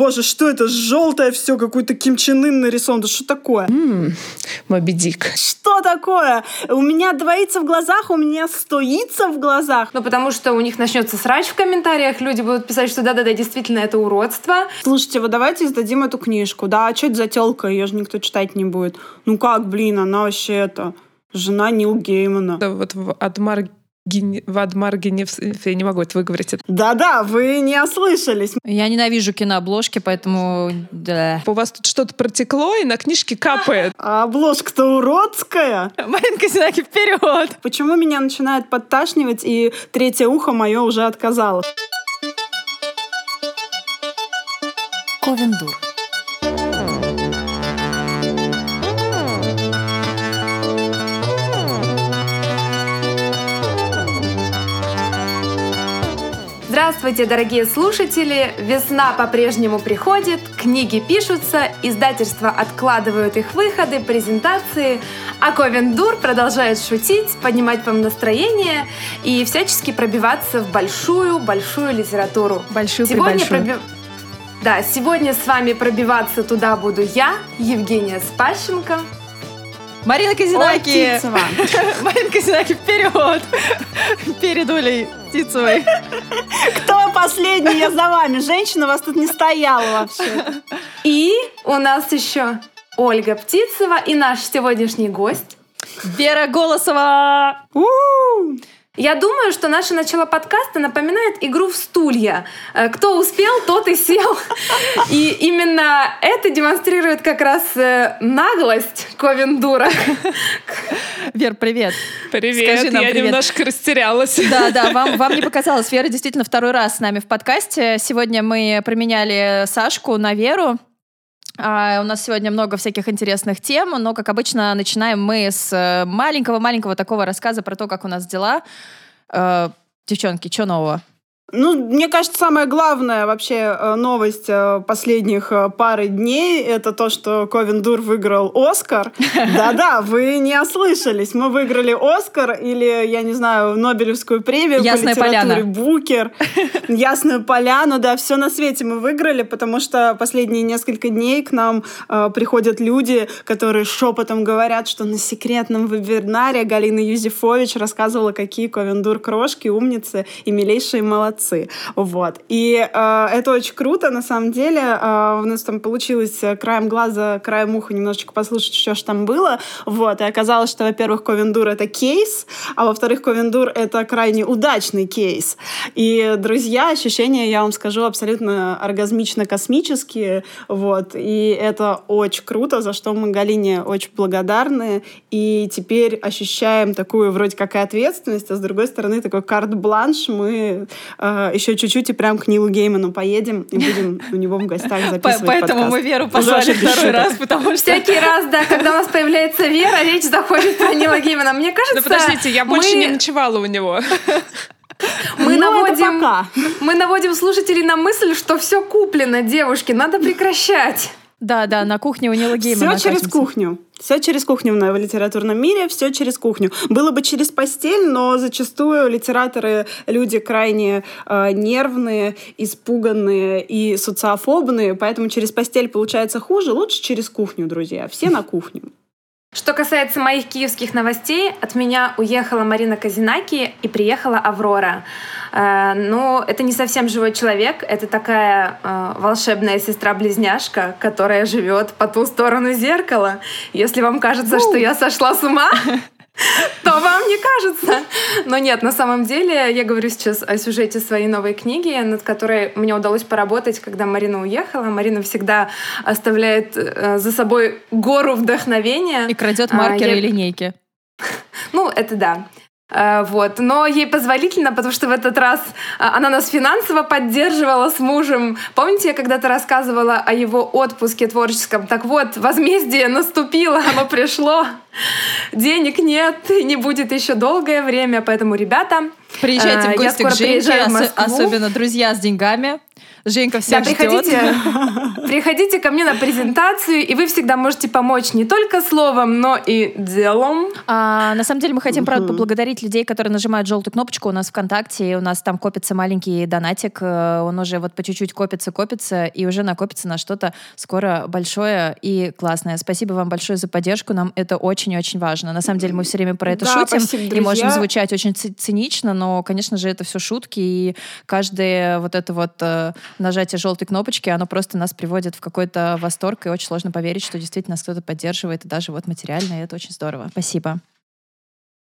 Боже, что это? Желтое все, какой-то Ким Чен Ын нарисован. Да что такое? М-м, Моби Дик. Что такое? У меня двоится в глазах, у меня стоится в глазах. Ну, потому что у них начнется срач в комментариях, люди будут писать, что да-да-да, действительно, это уродство. Слушайте, вот давайте издадим эту книжку. Да, а что это за телка? Ее же никто читать не будет. Ну как, блин, она вообще это... Жена Нил Геймана. Да, вот в Адмар в Адмаргене, я не могу это выговорить. Да-да, вы не ослышались. Я ненавижу кинообложки, поэтому да. У вас тут что-то протекло, и на книжке капает. А обложка-то уродская. Маринка Зинаки, вперед! Почему меня начинает подташнивать, и третье ухо мое уже отказало? Ковендур. Здравствуйте, дорогие слушатели! Весна по-прежнему приходит, книги пишутся, издательства откладывают их выходы, презентации, а Ковендур продолжает шутить, поднимать вам настроение и всячески пробиваться в большую-большую литературу. Большую сегодня проби... Да, сегодня с вами пробиваться туда буду я, Евгения Спащенко. Марина Казинаки! Марина Казинаки, вперед! Перед Олей Птицевой. Кто последний? Я за вами. Женщина у вас тут не стояла вообще. И у нас еще Ольга Птицева и наш сегодняшний гость. Вера Голосова! У-у-у! Я думаю, что наше начало подкаста напоминает игру в стулья. Э, кто успел, тот и сел. И именно это демонстрирует как раз э, наглость Ковендура. Вер, привет. Привет, Скажи нам я привет. немножко растерялась. Да, да, вам, вам не показалось. Вера действительно второй раз с нами в подкасте. Сегодня мы променяли Сашку на Веру. А, у нас сегодня много всяких интересных тем, но, как обычно, начинаем мы с э, маленького-маленького такого рассказа про то, как у нас дела. Э, девчонки, что нового? Ну, мне кажется, самая главная вообще э, новость э, последних э, пары дней это то, что Ковен Дур выиграл Оскар. Да-да, вы не ослышались. Мы выиграли Оскар или, я не знаю, Нобелевскую премию Ясная по литературе поляна. Букер. Ясную поляну, да, все на свете мы выиграли, потому что последние несколько дней к нам э, приходят люди, которые шепотом говорят, что на секретном вебинаре Галина Юзефович рассказывала, какие Ковен Дур крошки, умницы и милейшие молодцы молодцы. Вот. И э, это очень круто, на самом деле. Э, у нас там получилось э, краем глаза, краем уха немножечко послушать, что же там было. Вот. И оказалось, что, во-первых, Ковендур — это кейс, а во-вторых, Ковендур — это крайне удачный кейс. И, друзья, ощущения, я вам скажу, абсолютно оргазмично-космические. Вот. И это очень круто, за что мы Галине очень благодарны. И теперь ощущаем такую вроде как и ответственность, а с другой стороны такой карт-бланш. Мы э, э, еще чуть-чуть и прям к Нилу Гейману поедем и будем у него в гостях записывать Поэтому подкаст. мы Веру позвали второй раз, потому что... Всякий раз, да, когда у нас появляется Вера, речь заходит про Нила Геймана. Мне кажется, Ну подождите, я больше не ночевала у него. Мы ну, наводим, мы наводим слушателей на мысль, что все куплено, девушки, надо прекращать. Да, да, на кухне у Нила Геймана. Все через кухню. Все через кухню в литературном мире, все через кухню. Было бы через постель, но зачастую литераторы люди крайне э, нервные, испуганные и социофобные, поэтому через постель получается хуже. Лучше через кухню, друзья. Все на кухню. Что касается моих киевских новостей, от меня уехала Марина Казинаки и приехала Аврора. Э, но это не совсем живой человек, это такая э, волшебная сестра-близняшка, которая живет по ту сторону зеркала. Если вам кажется, что я сошла с ума, то вам не кажется. Но нет, на самом деле я говорю сейчас о сюжете своей новой книги, над которой мне удалось поработать, когда Марина уехала. Марина всегда оставляет э, за собой гору вдохновения. И крадет маркеры а, я... и линейки. Ну, это да. А, вот. Но ей позволительно, потому что в этот раз а, она нас финансово поддерживала с мужем. Помните, я когда-то рассказывала о его отпуске творческом? Так вот, возмездие наступило, оно пришло. Денег нет, и не будет еще долгое время, поэтому, ребята, Приезжайте в э, гости к Москву. особенно друзья с деньгами. Женька всех Да, ждет. приходите, приходите ко мне на презентацию, и вы всегда можете помочь не только словом, но и делом. А, на самом деле мы хотим, правда, поблагодарить людей, которые нажимают желтую кнопочку у нас ВКонтакте. И у нас там копится маленький донатик. э, Он уже вот по чуть-чуть копится, копится, и уже накопится на что-то скоро большое и классное. Спасибо вам большое за поддержку. Нам это очень-очень важно. На самом деле мы все время про это Да, шутим спасибо, и можем звучать очень ци- цинично, но, конечно же, это все шутки. И каждое вот это вот э, нажатие желтой кнопочки, оно просто нас приводит в какой-то восторг, и очень сложно поверить, что действительно нас кто-то поддерживает, и даже вот материально, и это очень здорово. Спасибо.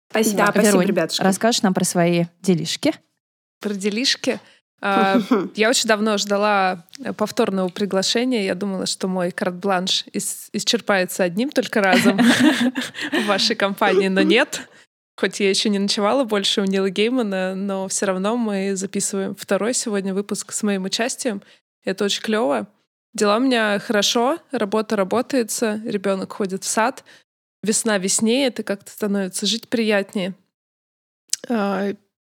Спасибо. Да, спасибо, ребятушки. расскажешь нам про свои делишки? Про делишки. А, Я очень давно ждала э, повторного приглашения. Я думала, что мой карт-бланш ис- исчерпается одним только разом в вашей компании, но нет. Хоть я еще не ночевала больше у Нила Геймана, но все равно мы записываем второй сегодня выпуск с моим участием. Это очень клево. Дела у меня хорошо, работа работается, ребенок ходит в сад, весна веснеет, и как-то становится жить приятнее.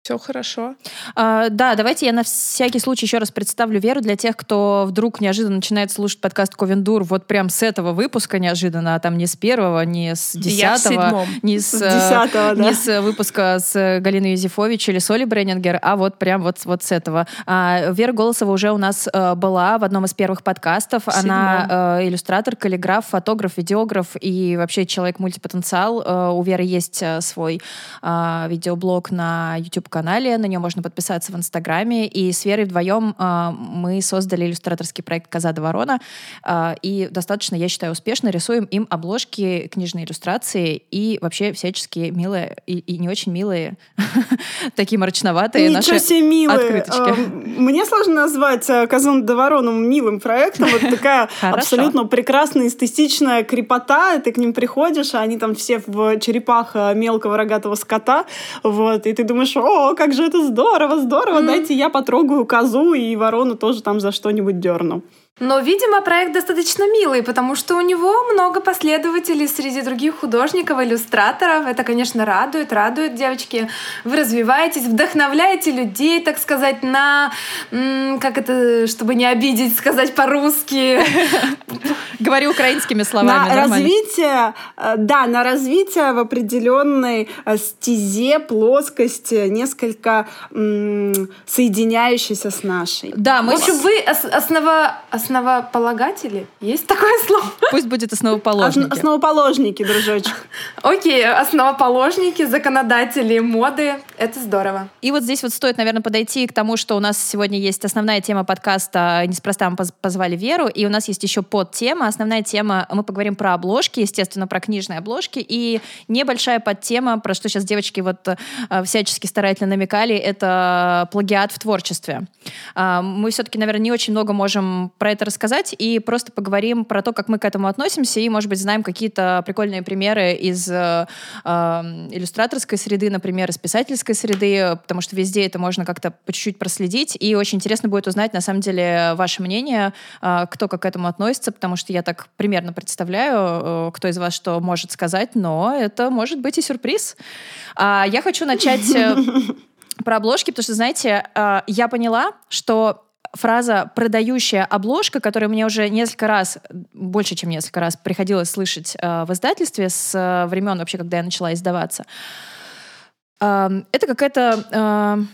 Все хорошо. А, да, давайте я на всякий случай еще раз представлю Веру для тех, кто вдруг неожиданно начинает слушать подкаст Ковендур вот прям с этого выпуска неожиданно, а там не с первого, не с десятого, седьмом. не с, С э, десятого, да. не с выпуска с Галиной Юзефович или Соли Бреннингер, а вот прям вот, вот с этого. А, Вера Голосова уже у нас э, была в одном из первых подкастов. В Она э, иллюстратор, каллиграф, фотограф, видеограф и вообще человек-мультипотенциал. Э, у Веры есть свой э, видеоблог на YouTube-канале, на нее можно подписаться в Инстаграме. И с Верой вдвоем э, мы создали иллюстраторский проект «Коза до ворона». Э, и достаточно, я считаю, успешно рисуем им обложки, книжные иллюстрации и вообще всяческие милые и, и не очень милые, такие мрачноватые наши открыточки. Мне сложно назвать э, «Казон до Вороном» милым проектом. Вот такая абсолютно прекрасная, эстетичная крепота. Ты к ним приходишь, а они там все в черепах э, мелкого рогатого скота. Вот. И ты думаешь, о, как же это здорово, здорово. Дайте я потрогаю козу и ворону тоже там за что-нибудь дерну. Но, видимо, проект достаточно милый, потому что у него много последователей среди других художников, иллюстраторов. Это, конечно, радует, радует, девочки. Вы развиваетесь, вдохновляете людей, так сказать, на... Как это, чтобы не обидеть, сказать по-русски. Говорю украинскими словами. на развитие, э, да, на развитие в определенной э, стезе, плоскости, несколько соединяющейся с нашей. Да, В мы общем, вы ос- основа- основополагатели? Есть такое слово? пусть будет Основ- основоположники. Основоположники, дружочек. Окей, основоположники, законодатели моды. Это здорово. И вот здесь вот стоит, наверное, подойти к тому, что у нас сегодня есть основная тема подкаста «Неспроста мы поз- позвали Веру», и у нас есть еще подтема. Основная тема, мы поговорим про обложки, естественно, про книжные обложки, и небольшая подтема, про что сейчас девочки вот э, всячески старательно намекали, это плагиат в творчестве. А, Мы все-таки, наверное, не очень много можем про это рассказать, и просто поговорим про то, как мы к этому относимся, и, может быть, знаем какие-то прикольные примеры из э, э, иллюстраторской среды, например, из писательской среды, потому что везде это можно как-то по чуть-чуть проследить, и очень интересно будет узнать, на самом деле, ваше мнение, э, кто как к этому относится, потому что я так примерно представляю, э, кто из вас что может сказать, но это может быть и сюрприз. А, Я хочу начать э, про обложки, потому что, знаете, э, я поняла, что фраза «продающая обложка», которую мне уже несколько раз, больше, чем несколько раз, приходилось слышать э, в издательстве с э, времен вообще, когда я начала издаваться, эм, это какая-то... э,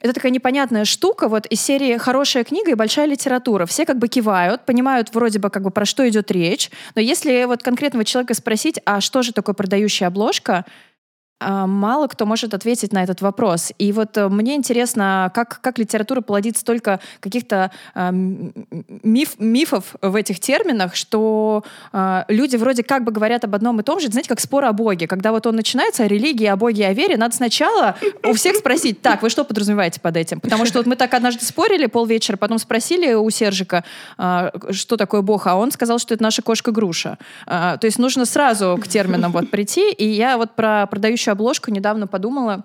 это такая непонятная штука вот из серии «Хорошая книга и большая литература». Все как бы кивают, понимают вроде бы как бы про что идет речь, но если вот конкретного человека спросить, а что же такое продающая обложка, мало кто может ответить на этот вопрос. И вот э, мне интересно, как, как литература плодит столько каких-то а, м- миф, мифов в этих терминах, что а, люди вроде как бы говорят об одном и том же, знаете, как спор о Боге. Когда вот он начинается о религии, о Боге, о вере, надо сначала у всех спросить, так, вы что подразумеваете под этим? Потому что вот мы так однажды спорили полвечера, потом спросили у Сержика, а, что такое Бог, а он сказал, что это наша кошка-груша. А, То есть нужно сразу к терминам вот прийти. И я вот про продающую обложку недавно подумала,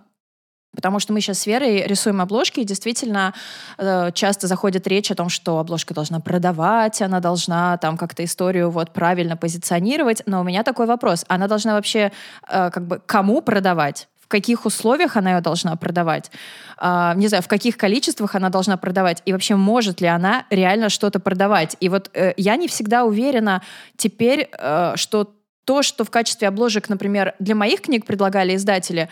Потому что мы сейчас с Верой рисуем обложки, и действительно э, часто заходит речь о том, что обложка должна продавать, она должна там как-то историю вот правильно позиционировать. Но у меня такой вопрос. Она должна вообще э, как бы кому продавать? В каких условиях она ее должна продавать? Uh, не знаю, в каких количествах она должна продавать? И вообще, может ли она реально что-то продавать? И вот э, я не всегда уверена теперь, э, что то, что в качестве обложек, например, для моих книг предлагали издатели,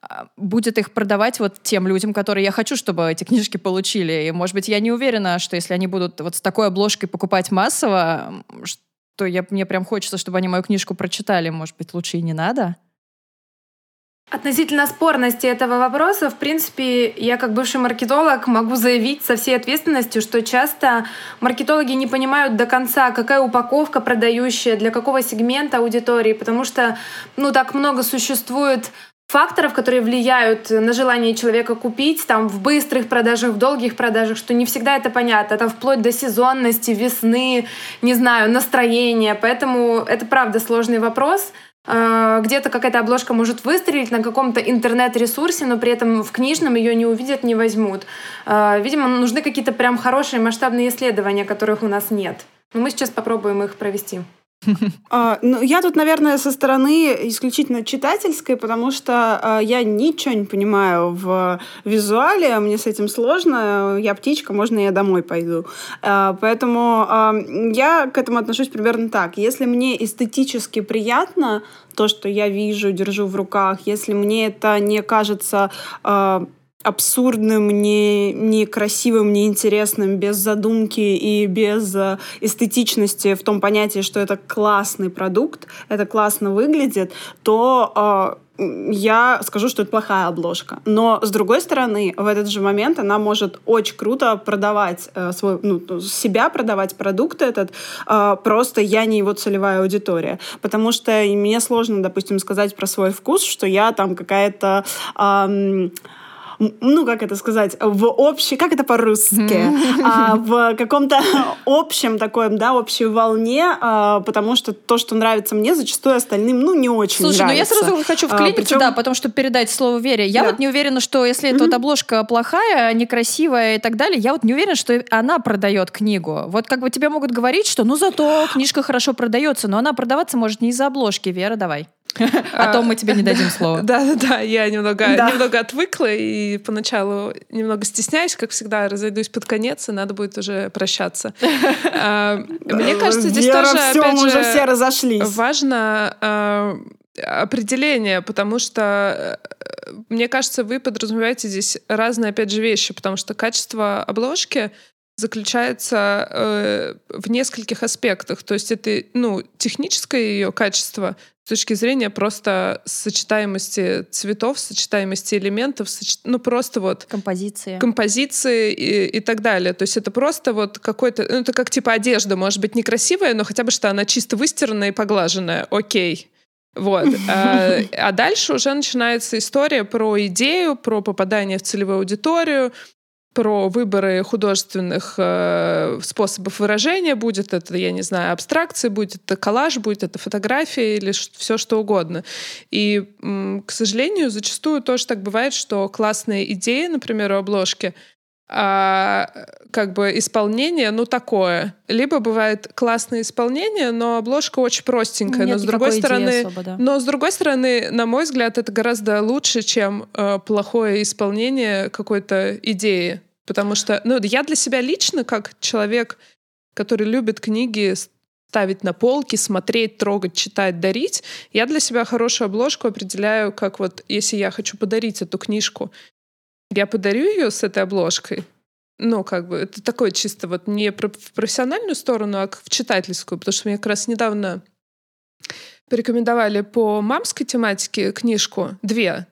а, будет их продавать вот тем людям, которые я хочу, чтобы эти книжки получили. И, может быть, я не уверена, что если они будут вот с такой обложкой покупать массово, что я, мне прям хочется, чтобы они мою книжку прочитали. Может быть, лучше и не надо? Относительно спорности этого вопроса, в принципе, я как бывший маркетолог могу заявить со всей ответственностью, что часто маркетологи не понимают до конца, какая упаковка продающая, для какого сегмента аудитории, потому что ну, так много существует факторов, которые влияют на желание человека купить, там, в быстрых продажах, в долгих продажах, что не всегда это понятно, там, вплоть до сезонности, весны, не знаю, настроения. Поэтому это, правда, сложный вопрос. А, где-то какая-то обложка может выстрелить на каком-то интернет-ресурсе, но при этом в книжном ее не увидят, не возьмут. А, видимо, нужны какие-то прям хорошие масштабные исследования, которых у нас нет. Но мы сейчас попробуем их провести. А, ну, я тут, наверное, со стороны исключительно читательской, потому что а, я ничего не понимаю в визуале, мне с этим сложно. Я птичка, можно я домой пойду. А, поэтому а, я к этому отношусь примерно так. Если мне эстетически приятно то, что я вижу, держу в руках, если мне это не кажется а, абсурдным, не, некрасивым, неинтересным, без задумки и без э, эстетичности в том понятии, что это классный продукт, это классно выглядит, то э, я скажу, что это плохая обложка. Но, с другой стороны, в этот же момент она может очень круто продавать э, свой, ну, себя, продавать продукт этот, э, просто я не его целевая аудитория. Потому что мне сложно, допустим, сказать про свой вкус, что я там какая-то... Э, ну, как это сказать, в общей, как это по-русски, а, в каком-то общем таком, да, общей волне, а, потому что то, что нравится мне, зачастую остальным, ну, не очень Слушай, нравится. ну я сразу хочу а, вклиниться, а, причем... да, потому что передать слово Вере. Я да. вот не уверена, что если mm-hmm. эта вот обложка плохая, некрасивая и так далее, я вот не уверена, что она продает книгу. Вот как бы тебе могут говорить, что ну зато книжка хорошо продается, но она продаваться может не из-за обложки. Вера, давай. А то мы тебе не дадим слово. Да-да-да, я немного, немного отвыкла и поначалу немного стесняюсь, как всегда, разойдусь под конец, и надо будет уже прощаться. А, мне кажется, здесь тоже, опять же, все разошлись. важно а, определение, потому что э, мне кажется, вы подразумеваете здесь разные, опять же, вещи, потому что качество обложки заключается э, в нескольких аспектах. То есть это ну, техническое ее качество с точки зрения просто сочетаемости цветов, сочетаемости элементов, соч... ну просто вот... Композиции. Композиции и, и так далее. То есть это просто вот какой-то... Ну это как типа одежда, может быть, некрасивая, но хотя бы что она чисто выстиранная и поглаженная. Окей. Вот. А, а дальше уже начинается история про идею, про попадание в целевую аудиторию, про выборы художественных э, способов выражения, будет это, я не знаю, абстракция, будет это коллаж, будет это фотография или все что угодно. И, к сожалению, зачастую тоже так бывает, что классные идеи, например, у обложки, а как бы исполнение, ну, такое. Либо бывает классное исполнение, но обложка очень простенькая. Нет но с другой стороны, особо, да. но с другой стороны, на мой взгляд, это гораздо лучше, чем э, плохое исполнение какой-то идеи. Потому что, ну, я для себя лично, как человек, который любит книги ставить на полки, смотреть, трогать, читать, дарить, я для себя хорошую обложку определяю, как вот, если я хочу подарить эту книжку, я подарю ее с этой обложкой, ну, как бы, это такое чисто вот не в профессиональную сторону, а в читательскую, потому что мне как раз недавно порекомендовали по мамской тематике книжку, две.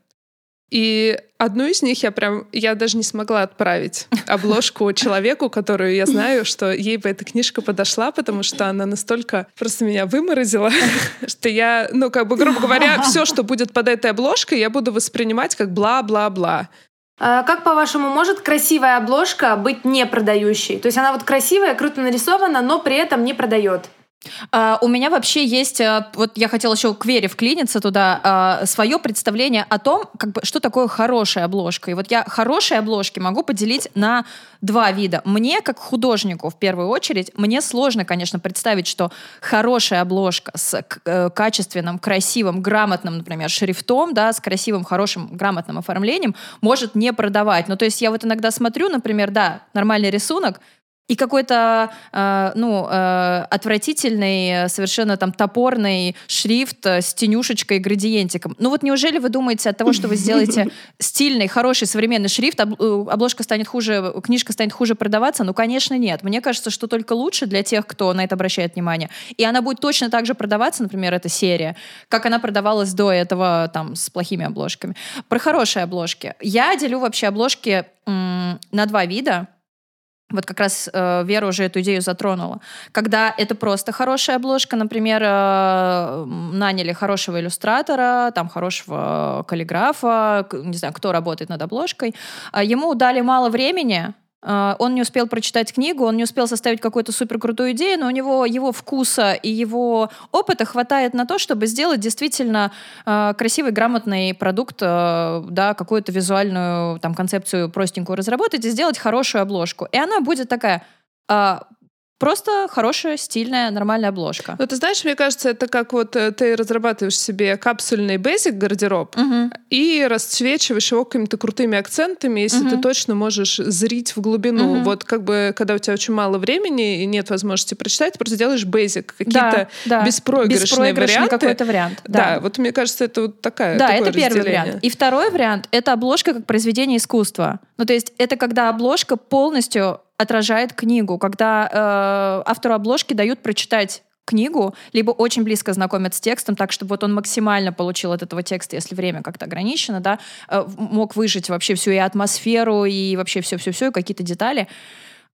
И одну из них я прям, я даже не смогла отправить обложку человеку, которую я знаю, что ей бы эта книжка подошла, потому что она настолько просто меня выморозила, что я, ну, как бы, грубо говоря, все, что будет под этой обложкой, я буду воспринимать как бла-бла-бла. А как, по-вашему, может красивая обложка быть не продающей? То есть она вот красивая, круто нарисована, но при этом не продает? Uh, у меня вообще есть, uh, вот я хотела еще к Вере вклиниться туда, uh, свое представление о том, как бы, что такое хорошая обложка. И вот я хорошие обложки могу поделить на два вида. Мне, как художнику, в первую очередь, мне сложно, конечно, представить, что хорошая обложка с э, качественным, красивым, грамотным, например, шрифтом, да, с красивым, хорошим, грамотным оформлением может не продавать. Ну, то есть я вот иногда смотрю, например, да, нормальный рисунок, и какой-то, э, ну, э, отвратительный, совершенно там топорный шрифт с тенюшечкой и градиентиком. Ну вот неужели вы думаете от того, что вы сделаете стильный, хороший, современный шрифт, э, обложка станет хуже, книжка станет хуже продаваться? Ну, конечно, нет. Мне кажется, что только лучше для тех, кто на это обращает внимание. И она будет точно так же продаваться, например, эта серия, как она продавалась до этого там с плохими обложками. Про хорошие обложки. Я делю вообще обложки м- на два вида. Вот как раз э, Вера уже эту идею затронула. Когда это просто хорошая обложка, например, э, наняли хорошего иллюстратора, там хорошего каллиграфа, не знаю, кто работает над обложкой, э, ему дали мало времени, он не успел прочитать книгу, он не успел составить какую-то суперкрутую идею, но у него его вкуса и его опыта хватает на то, чтобы сделать действительно э, красивый, грамотный продукт, э, да, какую-то визуальную там концепцию простенькую разработать и сделать хорошую обложку. И она будет такая э, Просто хорошая, стильная, нормальная обложка. Ну, ты знаешь, мне кажется, это как вот э, ты разрабатываешь себе капсульный бейзик гардероб угу. и расцвечиваешь его какими-то крутыми акцентами, если угу. ты точно можешь зрить в глубину. Угу. Вот как бы, когда у тебя очень мало времени и нет возможности прочитать, просто делаешь бейзик, какие-то да, да. беспроигрышные, беспроигрышный варианты. какой-то вариант. Да. да, вот мне кажется, это вот такая Да, это первый вариант. И второй вариант — это обложка как произведение искусства. Ну, то есть это когда обложка полностью отражает книгу, когда э, автору обложки дают прочитать книгу, либо очень близко знакомят с текстом, так чтобы вот он максимально получил от этого текста, если время как-то ограничено, да, э, мог выжить вообще всю и атмосферу, и вообще все-все-все, и какие-то детали.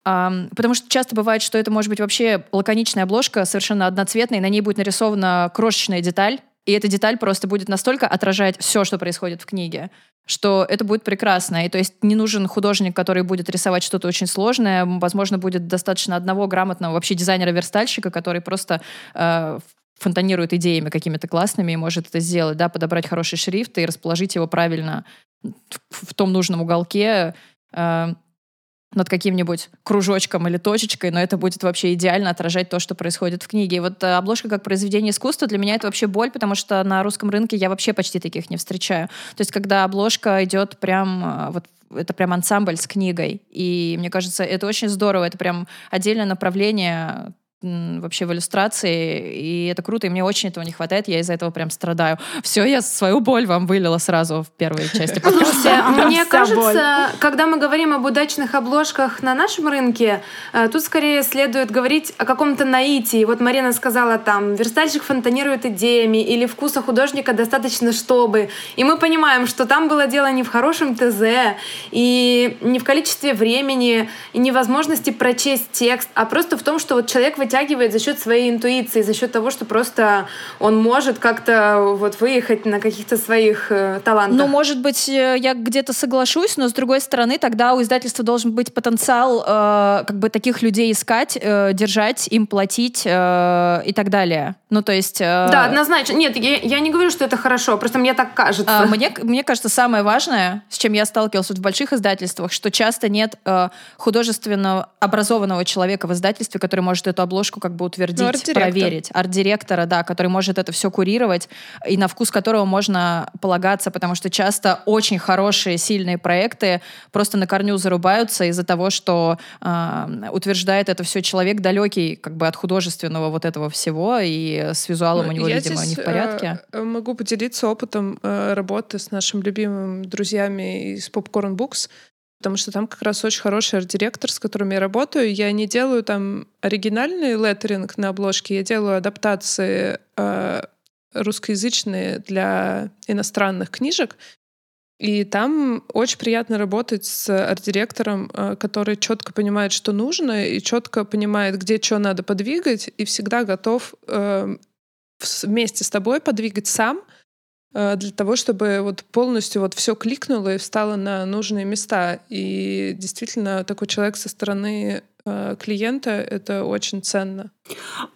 Um, потому что часто бывает, что это может быть вообще лаконичная обложка, совершенно одноцветная, и на ней будет нарисована крошечная деталь, и эта деталь просто будет настолько отражать все, что происходит в книге, что это будет прекрасно. И то есть не нужен художник, который будет рисовать что-то очень сложное. Возможно, будет достаточно одного грамотного вообще дизайнера-верстальщика, который просто э, фонтанирует идеями какими-то классными и может это сделать, да, подобрать хороший шрифт и расположить его правильно в, в том нужном уголке. Э, над каким-нибудь кружочком или точечкой, но это будет вообще идеально отражать то, что происходит в книге. И вот э, обложка как произведение искусства для меня это вообще боль, потому что на русском рынке я вообще почти таких не встречаю. То есть когда обложка идет прям э, вот это прям ансамбль с книгой. И мне кажется, это очень здорово. Это прям отдельное направление вообще в иллюстрации, и это круто, и мне очень этого не хватает, я из-за этого прям страдаю. Все, я свою боль вам вылила сразу в первой части Слушайте, мне кажется, когда мы говорим об удачных обложках на нашем рынке, э, тут скорее следует говорить о каком-то наитии. Вот Марина сказала там, верстальщик фонтанирует идеями, или вкуса художника достаточно, чтобы. И мы понимаем, что там было дело не в хорошем ТЗ, и не в количестве времени, и невозможности прочесть текст, а просто в том, что вот человек в вытягивает за счет своей интуиции, за счет того, что просто он может как-то вот выехать на каких-то своих э, талантах. Ну, может быть, э, я где-то соглашусь, но с другой стороны, тогда у издательства должен быть потенциал э, как бы таких людей искать, э, держать, им платить э, и так далее. Ну, то есть... Э, да, однозначно. Нет, я, я не говорю, что это хорошо, просто мне так кажется. Э, мне, мне кажется, самое важное, с чем я сталкивалась вот в больших издательствах, что часто нет э, художественно образованного человека в издательстве, который может эту обложку как бы утвердить, ну, проверить. Арт-директора, да, который может это все курировать и на вкус которого можно полагаться, потому что часто очень хорошие, сильные проекты просто на корню зарубаются из-за того, что э, утверждает это все человек далекий как бы от художественного вот этого всего, и с визуалом ну, у него, видимо, не в порядке. Э, могу поделиться опытом э, работы с нашим любимым друзьями из Popcorn Books, потому что там как раз очень хороший арт-директор, с которым я работаю. Я не делаю там оригинальный леттеринг на обложке, я делаю адаптации э, русскоязычные для иностранных книжек. И там очень приятно работать с арт-директором, э, который четко понимает, что нужно, и четко понимает, где что надо подвигать, и всегда готов э, вместе с тобой подвигать сам — Э, для того, чтобы вот полностью вот все кликнуло и встало на нужные места. И действительно такой человек со стороны э, клиента это очень ценно.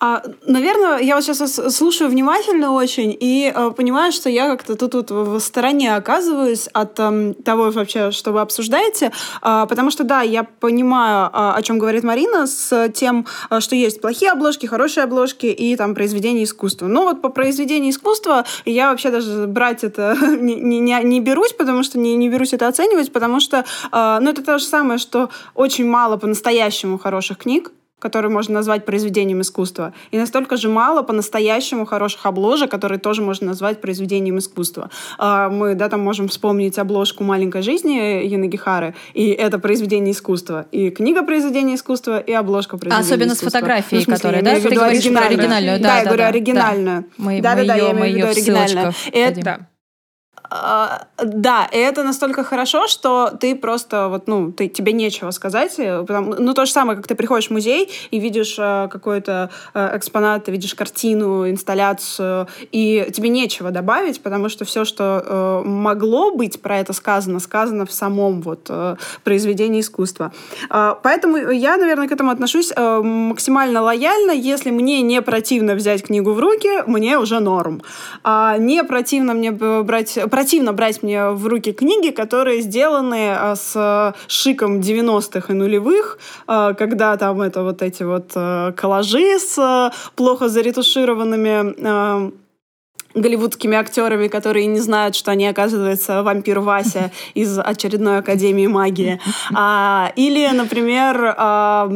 А, наверное, я вот сейчас слушаю внимательно очень и э, понимаю, что я как-то тут, тут в стороне оказываюсь от э, того вообще, что вы обсуждаете, э, потому что, да, я понимаю, э, о чем говорит Марина, с тем, э, что есть плохие обложки, хорошие обложки и там произведения искусства. Ну вот по произведению искусства я вообще даже брать это не, не, не берусь, потому что не, не берусь это оценивать, потому что, э, ну это то же самое, что очень мало по-настоящему хороших книг, которые можно назвать произведением искусства, и настолько же мало по-настоящему хороших обложек, которые тоже можно назвать произведением искусства. А, мы, да, там можем вспомнить обложку «Маленькой жизни» Янагихары, и это произведение искусства. И книга произведения искусства, и обложка произведения Особенно искусства. с фотографией, ну, которая, да? Ты говоришь про оригинальную. Да, да, я говорю оригинальную. Да. Мы, да, мы да, ее, я имею в виду оригинальную. Это, да. А, да, и это настолько хорошо, что ты просто вот, ну, ты, тебе нечего сказать. Э, потому, ну, то же самое, как ты приходишь в музей и видишь э, какой-то э, экспонат, ты видишь картину, инсталляцию, и тебе нечего добавить, потому что все, что э, могло быть про это сказано, сказано в самом вот э, произведении искусства. Э, поэтому я, наверное, к этому отношусь э, максимально лояльно. Если мне не противно взять книгу в руки, мне уже норм. А не противно мне брать противно брать мне в руки книги, которые сделаны а, с шиком 90-х и нулевых, а, когда там это вот эти вот а, коллажи с плохо заретушированными голливудскими актерами, которые не знают, что они, оказывается, вампир Вася из очередной Академии магии. А, или, например, а,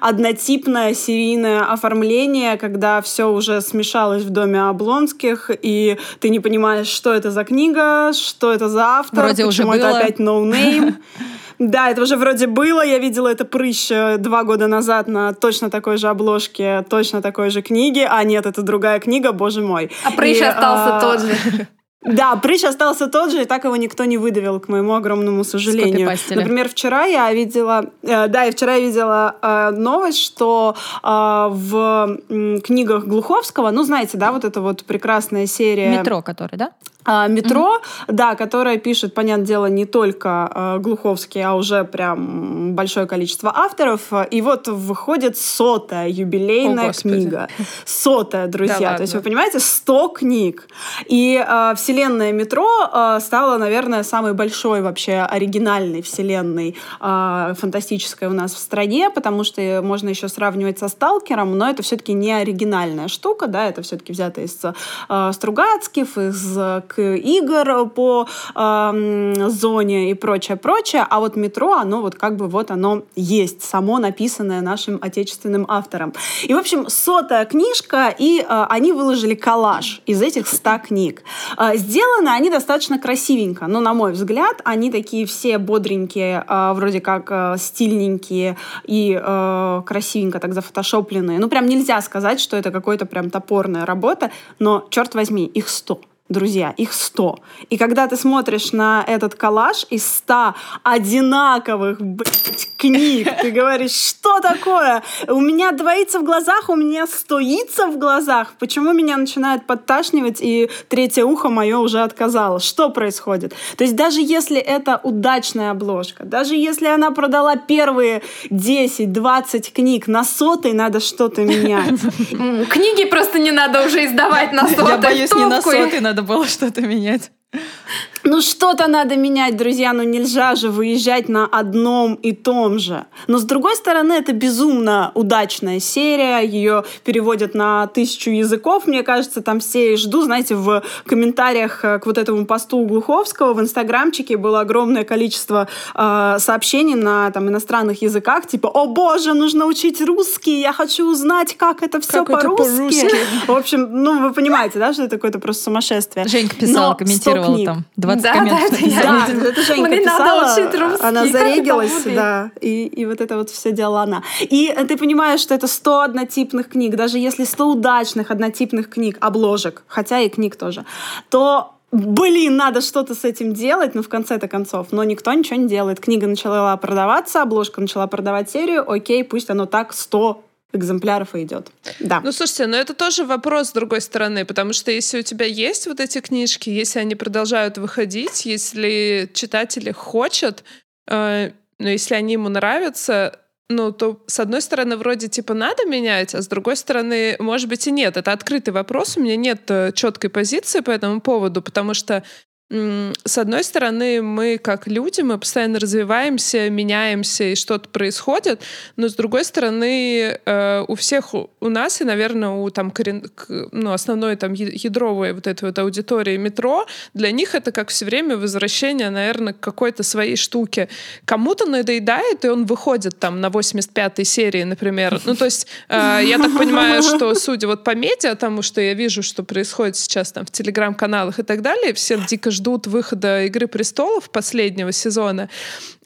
однотипное серийное оформление, когда все уже смешалось в доме Облонских, и ты не понимаешь, что это за книга, что это за автор, Вроде почему уже это было. опять no name. Да, это уже вроде было. Я видела это прыщ э, два года назад на точно такой же обложке, точно такой же книги. А нет, это другая книга, боже мой. А прыщ И, остался а, тот же. Да, прыщ остался тот же, и так его никто не выдавил, к моему огромному сожалению. Например, вчера я видела, э, да, и вчера я видела э, новость, что э, в м, книгах Глуховского, ну, знаете, да, вот эта вот прекрасная серия... Метро, который, да? А, метро, да, которая пишет, понятное дело, не только э, Глуховский, а уже прям большое количество авторов. И вот выходит сотая юбилейная О, Господи. книга. Сотая, друзья. Да То есть вы понимаете, 100 книг. И э, вселенная метро э, стала, наверное, самой большой вообще оригинальной вселенной э, фантастической у нас в стране, потому что можно еще сравнивать со Сталкером, но это все-таки не оригинальная штука, да, это все-таки взято из э, Стругацких, из э, игр по эм, зоне и прочее, прочее, а вот метро, оно вот как бы вот оно есть, само написанное нашим отечественным автором. И, в общем, сотая книжка, и э, они выложили коллаж из этих ста книг. Э, сделаны они достаточно красивенько, но, на мой взгляд, они такие все бодренькие, э, вроде как э, стильненькие и э, красивенько так зафотошопленные. Ну, прям нельзя сказать, что это какая-то прям топорная работа, но, черт возьми, их сто. Друзья, их 100. И когда ты смотришь на этот коллаж из 100 одинаковых блядь, книг, ты говоришь, что такое? У меня двоится в глазах, у меня стоится в глазах. Почему меня начинает подташнивать, и третье ухо мое уже отказало? Что происходит? То есть даже если это удачная обложка, даже если она продала первые 10-20 книг, на сотый надо что-то менять. Книги просто не надо уже издавать на сотый. Я боюсь, не на и- сотый надо было что-то менять. Ну что-то надо менять, друзья, ну нельзя же выезжать на одном и том же. Но с другой стороны, это безумно удачная серия, ее переводят на тысячу языков, мне кажется, там все и жду, знаете, в комментариях э, к вот этому посту Глуховского в инстаграмчике было огромное количество э, сообщений на там иностранных языках, типа, о боже, нужно учить русский, я хочу узнать, как это все по-русски. по-русски? В общем, ну вы понимаете, да, что это какое-то просто сумасшествие. Женька писала, Но 100 комментировала книг. там. 20 Да, комментов да, это я написала. Да, видела. это Женька Мне надо писала, учить русский, она зарегилась, да, и, и вот это вот все делала она. И э, ты понимаешь, что это 100 однотипных книг, даже если 100 удачных однотипных книг, обложек, хотя и книг тоже, то Блин, надо что-то с этим делать, ну, в конце-то концов. Но никто ничего не делает. Книга начала продаваться, обложка начала продавать серию. Окей, пусть оно так 100 экземпляров и идет. Да. Ну, слушайте, но это тоже вопрос с другой стороны, потому что если у тебя есть вот эти книжки, если они продолжают выходить, если читатели хотят, э, но если они ему нравятся, ну, то, с одной стороны, вроде, типа, надо менять, а с другой стороны, может быть, и нет. Это открытый вопрос, у меня нет э, четкой позиции по этому поводу, потому что с одной стороны, мы как люди, мы постоянно развиваемся, меняемся, и что-то происходит, но с другой стороны, э, у всех у нас, и, наверное, у там ну, основной там ядровой вот этой вот аудитории метро, для них это как все время возвращение, наверное, к какой-то своей штуке. Кому-то надоедает, и он выходит там на 85-й серии, например. Ну, то есть, э, я так понимаю, что, судя вот по медиа, тому, что я вижу, что происходит сейчас там в телеграм-каналах и так далее, все дико ждут выхода «Игры престолов» последнего сезона.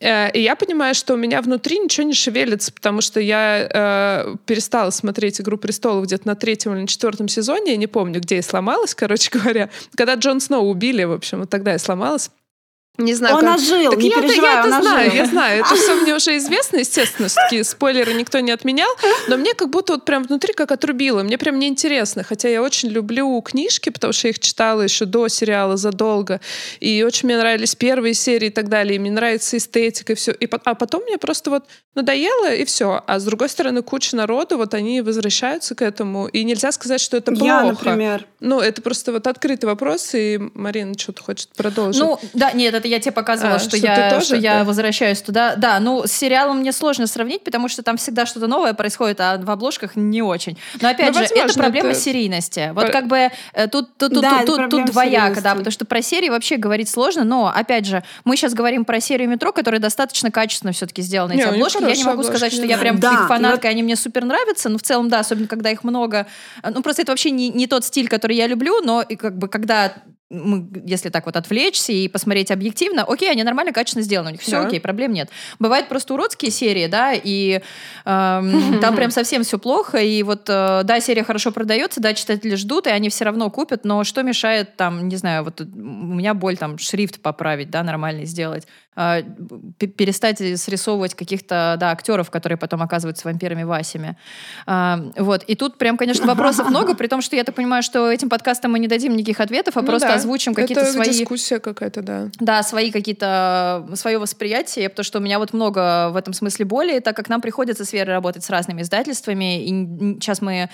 Э, и я понимаю, что у меня внутри ничего не шевелится, потому что я э, перестала смотреть «Игру престолов» где-то на третьем или на четвертом сезоне, я не помню, где я сломалась, короче говоря. Когда Джон Сноу убили, в общем, вот тогда я сломалась. Не знаю, он как... ожил, так не я, переживай, я он это знаю, ожил. я знаю. Это все мне уже известно, естественно. Такие спойлеры никто не отменял. Но мне как будто вот прям внутри как отрубило. Мне прям неинтересно. Хотя я очень люблю книжки, потому что я их читала еще до сериала задолго. И очень мне нравились первые серии и так далее. И мне нравится эстетика и все. И, а потом мне просто вот надоело, и все. А с другой стороны, куча народу, вот они возвращаются к этому. И нельзя сказать, что это плохо. Я, например. Ну, это просто вот открытый вопрос. И Марина что-то хочет продолжить. Ну, да, нет, это я тебе показывала, а, что, что, я, тоже, что да? я возвращаюсь туда. Да, ну, с сериалом мне сложно сравнить, потому что там всегда что-то новое происходит, а в обложках не очень. Но опять ну, же, возможно, это проблема это... серийности. Вот как бы э, тут, тут, тут, да, тут, тут, тут двояко, да, потому что про серии вообще говорить сложно, но, опять же, мы сейчас говорим про серию «Метро», которая достаточно качественно все-таки сделана, эти не, обложки. Я не могу обложки, сказать, что я прям да, их фанатка, вот... они мне супер нравятся, но в целом, да, особенно когда их много. Ну, просто это вообще не, не тот стиль, который я люблю, но и как бы когда мы, если так вот отвлечься и посмотреть объективно, окей, они нормально, качественно сделаны, у них все да. окей, проблем нет. Бывают просто уродские серии, да, и э, там прям совсем все плохо, и вот, э, да, серия хорошо продается, да, читатели ждут, и они все равно купят, но что мешает там, не знаю, вот у меня боль там шрифт поправить, да, нормальный сделать, э, перестать срисовывать каких-то, да, актеров, которые потом оказываются вампирами Васями. Э, вот, и тут прям, конечно, вопросов много, при том, что я так понимаю, что этим подкастом мы не дадим никаких ответов, а ну, просто да озвучим какие-то свои... дискуссия какая-то, да. Да, свои какие-то... свое восприятие, потому что у меня вот много в этом смысле боли, так как нам приходится с Верой работать с разными издательствами, и сейчас мы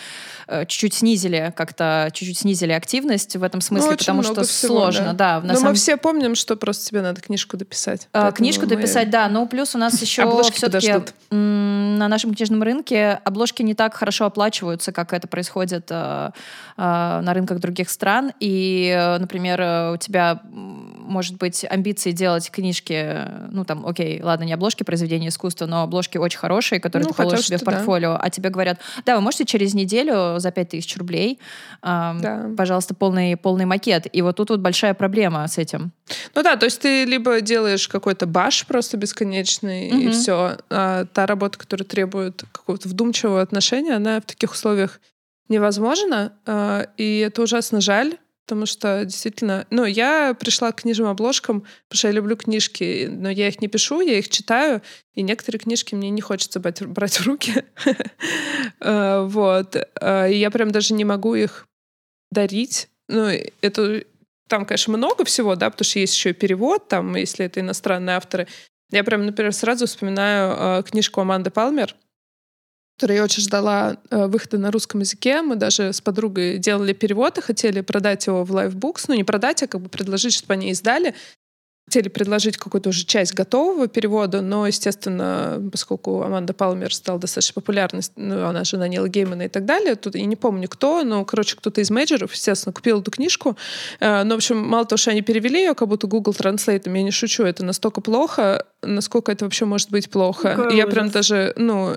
э, чуть-чуть снизили как-то, чуть-чуть снизили активность в этом смысле, ну, потому что всего, сложно, да. да Но самом... мы все помним, что просто тебе надо книжку дописать. А, книжку мы... дописать, да, но плюс у нас еще все-таки на нашем книжном рынке обложки не так хорошо оплачиваются, как это происходит э, э, на рынках других стран, и, например, например, э, у тебя может быть амбиции делать книжки, ну там, окей, ладно, не обложки произведения искусства, но обложки очень хорошие, которые ну, ты положишь себе в портфолио, да. а тебе говорят, да, вы можете через неделю за 5000 рублей, эм, да. пожалуйста, полный, полный макет. И вот тут вот большая проблема с этим. Ну да, то есть ты либо делаешь какой-то баш просто бесконечный, угу. и все. А та работа, которая требует какого-то вдумчивого отношения, она в таких условиях невозможна, а, и это ужасно жаль, Потому что действительно, ну, я пришла к книжным обложкам, потому что я люблю книжки, но я их не пишу, я их читаю, и некоторые книжки мне не хочется брать, брать в руки. Э, вот. Э, и я прям даже не могу их дарить. Ну, это там, конечно, много всего, да, потому что есть еще перевод, там, если это иностранные авторы. Я прям, например, сразу вспоминаю э, книжку Аманды Палмер которую я очень ждала э, выхода на русском языке. Мы даже с подругой делали перевод и хотели продать его в Livebooks. Ну, не продать, а как бы предложить, чтобы они издали. Хотели предложить какую-то уже часть готового перевода, но, естественно, поскольку Аманда Палмер стала достаточно популярной, ну, она жена Нила Геймана и так далее, тут я не помню кто, но, короче, кто-то из менеджеров, естественно, купил эту книжку. Э, но, в общем, мало того, что они перевели ее, как будто Google Translate, я не шучу, это настолько плохо, насколько это вообще может быть плохо. Какой я ужас. прям даже, ну,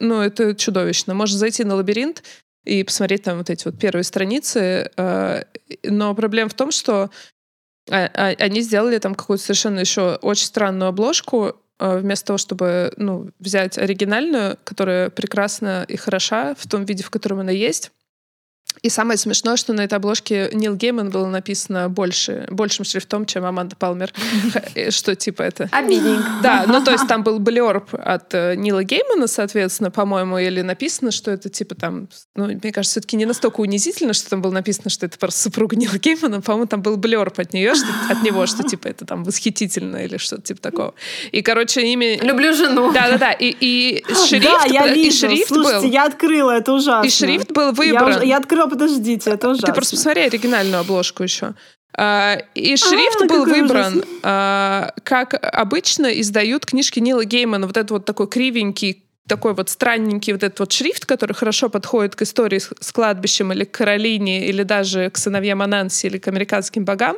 ну, это чудовищно. Можно зайти на лабиринт и посмотреть там вот эти вот первые страницы, э, но проблема в том, что а, а, они сделали там какую-то совершенно еще очень странную обложку, э, вместо того, чтобы ну, взять оригинальную, которая прекрасна и хороша в том виде, в котором она есть, И самое смешное, что на этой обложке Нил Гейман было написано больше, большим шрифтом, чем Аманда Палмер. Что типа это? Обидненько. Да, ну то есть там был блерб от э, Нила Геймана, соответственно, по-моему, или написано, что это типа там, ну, мне кажется, все-таки не настолько унизительно, что там было написано, что это просто супруга Нила Геймана, по-моему, там был блерб от нее, что, от него, что типа это там восхитительно или что-то типа такого. И, короче, ими... Люблю жену. Да-да-да, и, и шрифт, Да, я и вижу. шрифт Слушайте, был... я открыла, это ужасно. И шрифт был Я, выбран. уже- я открыла, подождите, это ужасно. Ты просто посмотри оригинальную обложку еще. А, И шрифт А, был выбран, ужас. а, как обычно издают книжки Нила Геймана, вот этот вот такой кривенький, такой вот странненький вот этот вот шрифт, который хорошо подходит к истории с, кладбищем или к Каролине, или даже к сыновьям Ананси или к американским богам.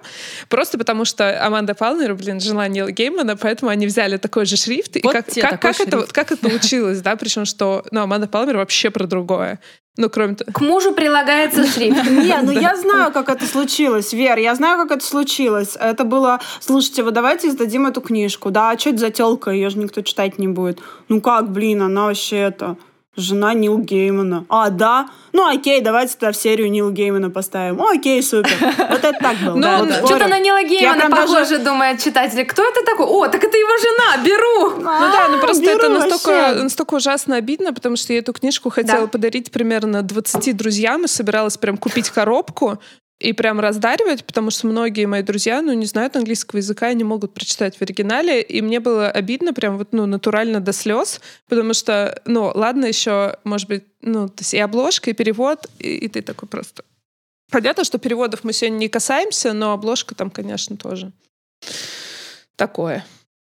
Просто потому что Аманда Палмер, блин, жена Нила Геймана, поэтому они взяли такой же шрифт. И Вот как, тебе как, как, это, шрифт. вот- как это получилось, да? Причем, что ну, Аманда Палмер вообще про другое. Ну, кроме того... К мужу прилагается шрифт. Не, ну я знаю, как это случилось, Вер, я знаю, как это случилось. Это было, слушайте, вот давайте издадим эту книжку. Да, а что это за телка, ее же никто читать не будет. Ну как, блин, она вообще это, жена Нил Геймана. А, да? Ну окей, давайте тогда в серию Нил Геймана поставим. О, окей, супер. Вот это так было. Ну, вот Что-то на Нила Геймана прям даже- похоже, думает читатель. Кто это такой? О, так это его жена, беру! Ну да, ну просто это настолько, вообще. настолько ужасно обидно, потому что я эту книжку хотела Да. подарить примерно 20 друзьям и собиралась прям купить коробку и прям раздаривать, потому что многие мои друзья, ну, не знают английского языка и не могут прочитать в оригинале, и мне было обидно прям вот, ну, натурально до слез, потому что, ну, ладно еще, может быть, ну, то есть и обложка, и перевод, и, и ты такой просто... Понятно, что переводов мы сегодня не касаемся, но обложка там, конечно, тоже такое.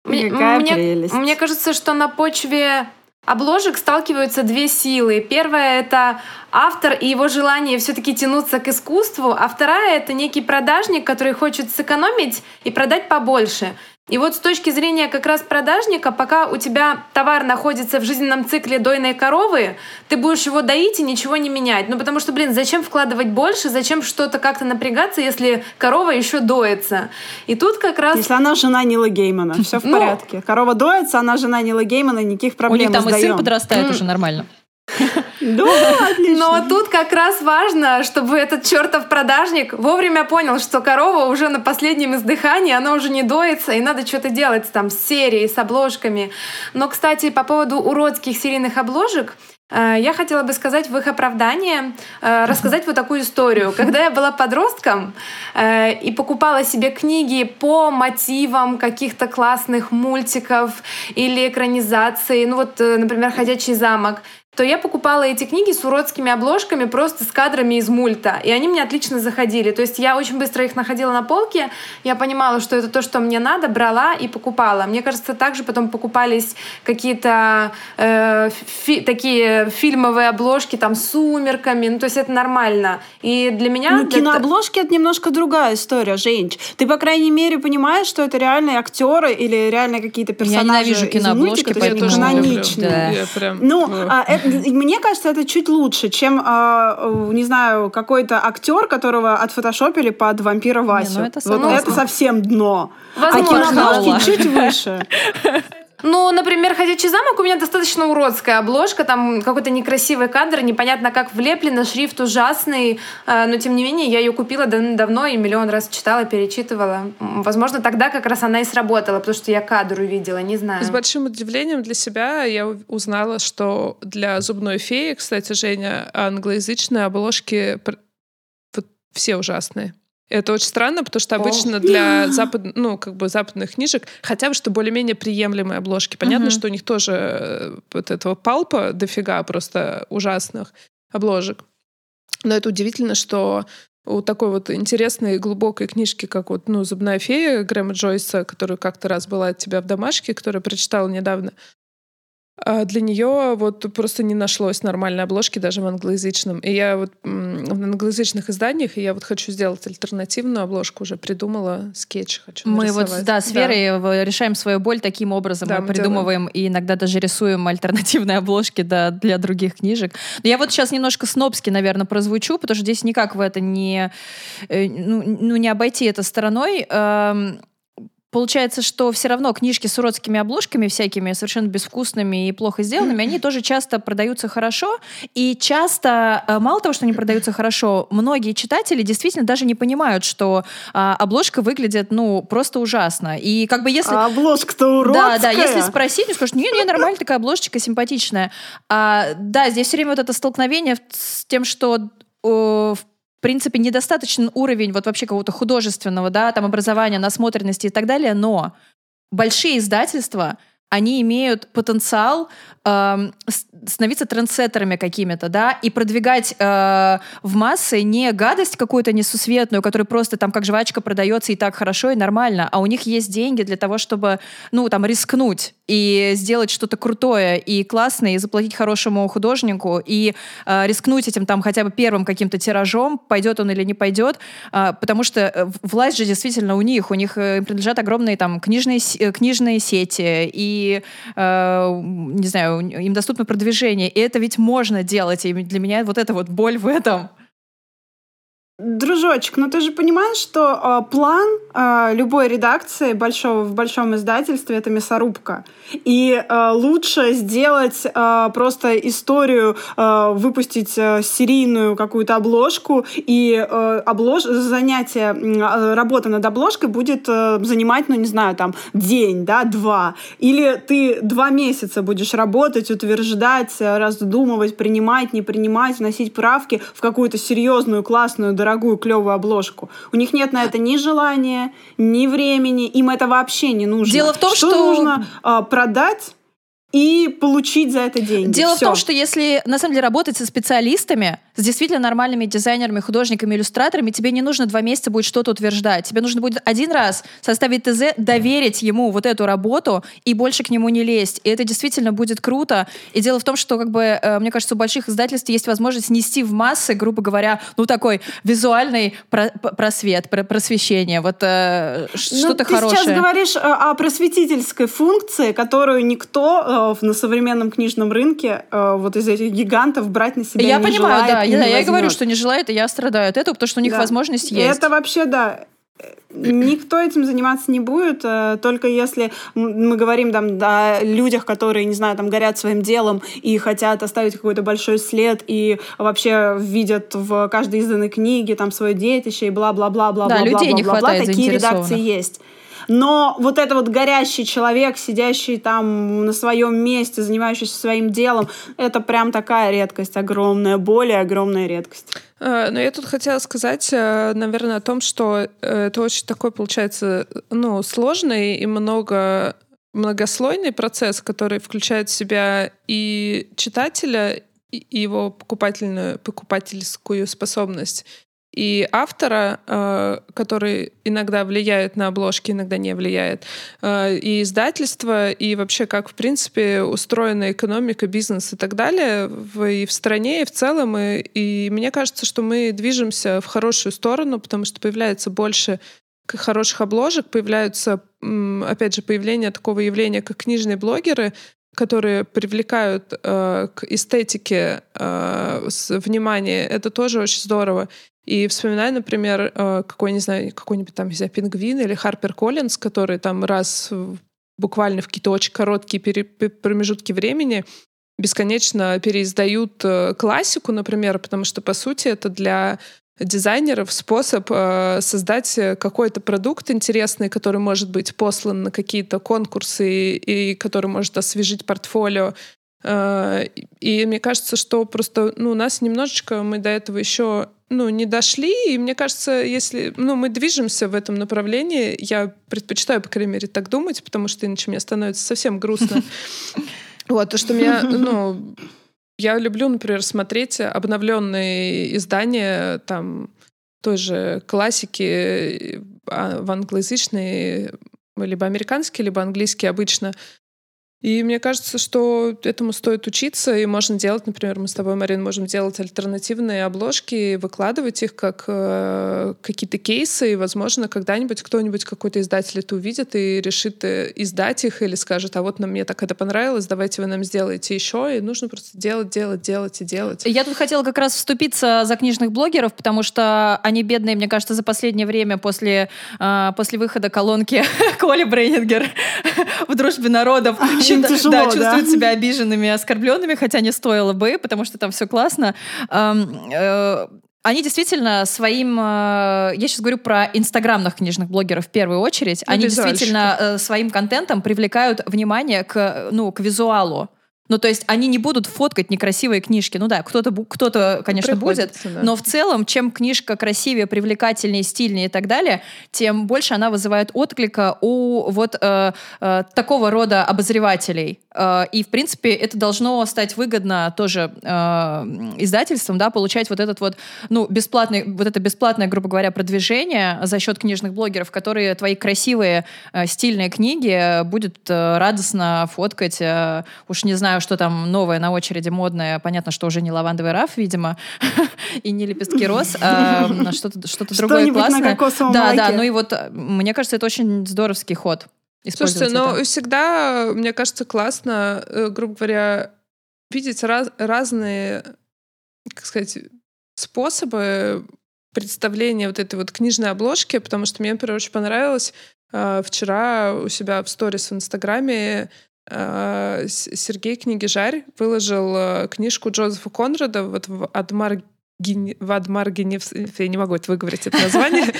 Мне, мне- мне кажется, что на почве обложек сталкиваются две силы. Первая — это автор и его желание все-таки тянуться к искусству, а вторая — это некий продажник, который хочет сэкономить и продать побольше. И вот с точки зрения как раз продажника, пока у тебя товар находится в жизненном цикле дойной коровы, ты будешь его доить и ничего не менять. Ну потому что, блин, зачем вкладывать больше, зачем что-то как-то напрягаться, если корова еще доится? И тут как раз... Если она жена Нила Геймана, все в Ну. порядке. Корова доится, она жена Нила Геймана, никаких У проблем них там и сын подрастает уже нормально. Да, отлично. Но тут как раз важно, чтобы этот чертов продажник вовремя понял, что корова уже на последнем издыхании, она уже не доится, и надо что-то делать там с серией, с обложками. Но, кстати, по поводу уродских серийных обложек, э, я хотела бы сказать в их оправдание, э, рассказать вот такую историю. Когда я была подростком э, и покупала себе книги по мотивам каких-то классных мультиков или экранизаций, ну вот, например, «Ходячий замок», то я покупала эти книги с уродскими обложками, просто с кадрами из мульта. И они мне отлично заходили. То есть я очень быстро их находила на полке, я понимала, что это то, что мне надо, брала и покупала. Мне кажется, также потом покупались какие-то э, фи- такие фильмовые обложки там с сумерками. Ну, то есть это нормально. И для меня... Ну, для- кинообложки это немножко другая история, Женщ. Ты, по крайней мере, понимаешь, что это реальные актеры или реальные какие-то персонажи. ненавижу из кинообложки, мультика, поэтому- это Я тоже не каноничные. Да. Я прям... Ну, а, это- мне кажется, это чуть лучше, чем, а, э, не знаю, какой-то актер, которого отфотошопили под вампира Васю. ну это вот это совсем дно. Возможно. А Хаула. чуть выше. Ну, например, «Ходячий замок» у меня достаточно уродская обложка, там какой-то некрасивый кадр, непонятно как влеплено, шрифт ужасный, э, но тем не менее я ее купила давно и миллион раз читала, перечитывала. Возможно, тогда как раз она и сработала, потому что я кадр увидела, не знаю. С большим удивлением для себя я узнала, что для зубной феи, кстати, Женя, англоязычные обложки вот все ужасные. Это очень странно, потому что обычно для запад, ну, как бы западных книжек хотя бы что более-менее приемлемые обложки. Понятно, Мгм. что у них тоже э, вот этого палпа дофига просто ужасных обложек. Но это удивительно, что у такой вот интересной глубокой книжки, как вот, ну, «Зубная фея» Грэма Джойса, которую как-то раз была от тебя в домашке, которую прочитала недавно, для нее вот просто не нашлось нормальной обложки даже в англоязычном. И я вот в англоязычных изданиях, и я вот хочу сделать альтернативную обложку, уже придумала скетч хочу Мы вот, нарисовать. да, с Верой в- решаем свою боль таким образом. Да, мы мы придумываем и иногда даже рисуем альтернативные обложки да, для других книжек. Но я вот сейчас немножко снобски, наверное, прозвучу, потому что здесь никак в это не, э, ну, ну, не обойти это стороной. Эм, получается, что все равно книжки с уродскими обложками всякими, совершенно безвкусными и плохо сделанными, они тоже часто продаются хорошо. И часто, э, мало того, что они продаются хорошо, многие читатели действительно даже не понимают, что а, обложка выглядит, ну, просто ужасно. И как бы если... А обложка-то уродская. Да, да, если спросить, скажут, нет, нормально, такая обложечка симпатичная. А, да, здесь все время вот это столкновение с тем, что в в принципе, недостаточный уровень вот вообще какого-то художественного, да, там образования, насмотренности и так далее, но большие издательства, они имеют потенциал э, становиться трендсеттерами какими-то, да, и продвигать э, в массы не гадость какую-то несусветную, которая просто там как жвачка продается и так хорошо и нормально, а у них есть деньги для того, чтобы, ну, там, рискнуть и сделать что-то крутое и классное, и заплатить хорошему художнику, и э, рискнуть этим там хотя бы первым каким-то тиражом, пойдет он или не пойдет, э, потому что э, власть же действительно у них, у них э, принадлежат огромные там книжные, э, книжные сети, и, э, не знаю, им доступно продвижение, и это ведь можно делать, и для меня вот эта вот боль в этом. Дружочек, ну ты же понимаешь, что э, план э, любой редакции большого в большом издательстве это мясорубка. И э, лучше сделать э, просто историю, э, выпустить э, серийную какую-то обложку, и э, облож... занятие, э, работа над обложкой будет э, занимать, ну не знаю, там день, да, два. Или ты два месяца будешь работать, утверждать, раздумывать, принимать, не принимать, вносить правки в какую-то серьезную, классную, дорогую, клевую обложку. У них нет на это ни желания, ни времени, им это вообще не нужно. Дело в том, что, что нужно э, продать и получить за это деньги. Дело Всё. в том, что если на самом деле работать со специалистами, с действительно нормальными дизайнерами, художниками, иллюстраторами, тебе не нужно два месяца будет что-то утверждать. Тебе нужно будет один раз составить ТЗ, доверить ему вот эту работу и больше к нему не лезть. И это действительно будет круто. И дело в том, что, как бы, э, мне кажется, у больших издательств есть возможность нести в массы, грубо говоря, ну такой визуальный про просвет, про просвещение, вот э, Ну, что-то ты хорошее. сейчас говоришь э, о просветительской функции, которую никто э, на современном книжном рынке э, вот из этих гигантов брать на себя Я не понимаю, желает да, не да, я говорю, что не желает, и я страдаю от этого, потому что у них Да. возможность есть. Это вообще, да. Никто этим заниматься не будет, э, только если мы говорим там о людях, которые, не знаю, там горят своим делом и хотят оставить какой-то большой след и вообще видят в каждой изданной книге там свое детище и бла-бла-бла-бла. Да, людей не бла-бла-бла-бла. хватает Такие редакции есть. Но вот это вот горящий человек, сидящий там на своем месте, занимающийся своим делом, это прям такая редкость огромная, более огромная редкость. Э, Но я тут хотела сказать, э, наверное, о том, что э, это очень такой, получается, ну, сложный и много многослойный процесс, который включает в себя и читателя, и и его покупательную, покупательскую способность, и автора, э, который иногда влияет на обложки, иногда не влияет, э, и издательство, и вообще как, в принципе, устроена экономика, бизнес и так далее и в стране, и в целом. И, и мне кажется, что мы движемся в хорошую сторону, потому что появляется больше хороших обложек, появляются, опять же, появление такого явления, как книжные блогеры, которые привлекают э, к эстетике э, внимание, это тоже очень здорово. И вспоминаю, например, э, какой, не знаю, какой-нибудь там, не знаю, Пингвин или Харпер Коллинз, который там раз буквально в какие-то очень короткие промежутки времени бесконечно переиздают э, классику, например, потому что, по сути, это для дизайнеров способ э, создать какой-то продукт интересный, который может быть послан на какие-то конкурсы и, и который может освежить портфолио. Э, и мне кажется, что просто ну, у нас немножечко мы до этого еще ну, не дошли, и мне кажется, если ну, мы движемся в этом направлении, я предпочитаю, по крайней мере, так думать, потому что иначе мне становится совсем грустно. Вот, то, что меня, ну, я люблю, например, смотреть обновленные издания там той же классики а, в англоязычной, либо американские, либо английские обычно. И мне кажется, что этому стоит учиться, и можно делать, например, мы с тобой, Марин, можем делать альтернативные обложки, выкладывать их как э, какие-то кейсы, и, возможно, когда-нибудь кто-нибудь, какой-то издатель это увидит и решит э, издать их или скажет, а вот нам мне так это понравилось, давайте вы нам сделаете еще, и нужно просто делать, делать, делать и делать. Я тут хотела как раз вступиться за книжных блогеров, потому что они бедные, мне кажется, за последнее время после, э, после выхода колонки Коли Брейнингер в «Дружбе народов» Очень тяжело, да, да. чувствуют себя обиженными, оскорбленными, хотя не стоило бы, потому что там все классно. Э, Они действительно своим, э, я сейчас говорю про инстаграмных книжных блогеров в первую очередь, они действительно э, своим контентом привлекают внимание к, ну, к визуалу. Ну, то есть они не будут фоткать некрасивые книжки. Ну да, кто-то, кто-то конечно, будет, да. но в целом, чем книжка красивее, привлекательнее, стильнее и так далее, тем больше она вызывает отклика у вот э, э, такого рода обозревателей. Э, и, в принципе, это должно стать выгодно тоже э, издательствам, да, получать вот этот вот, ну, бесплатный, вот это бесплатное, грубо говоря, продвижение за счет книжных блогеров, которые твои красивые, э, стильные книги э, будет э, радостно фоткать. э, уж не знаю, что там новое на очереди, модное. Понятно, что уже не лавандовый раф, видимо, и не лепестки роз, а м, что-то что другое классное. кокосовом Да, да, ну и вот э, мне кажется, это очень здоровский ход. Слушайте, но это. всегда, мне кажется, классно, э, грубо говоря, видеть раз- разные, как сказать, способы представления вот этой вот книжной обложки, потому что мне, например, очень понравилось э, вчера у себя в сторис в Инстаграме Сергей Книгижарь выложил э, книжку Джозефа Конрада вот в Адмар в Адмаргенев... Я не могу это выговорить, это название.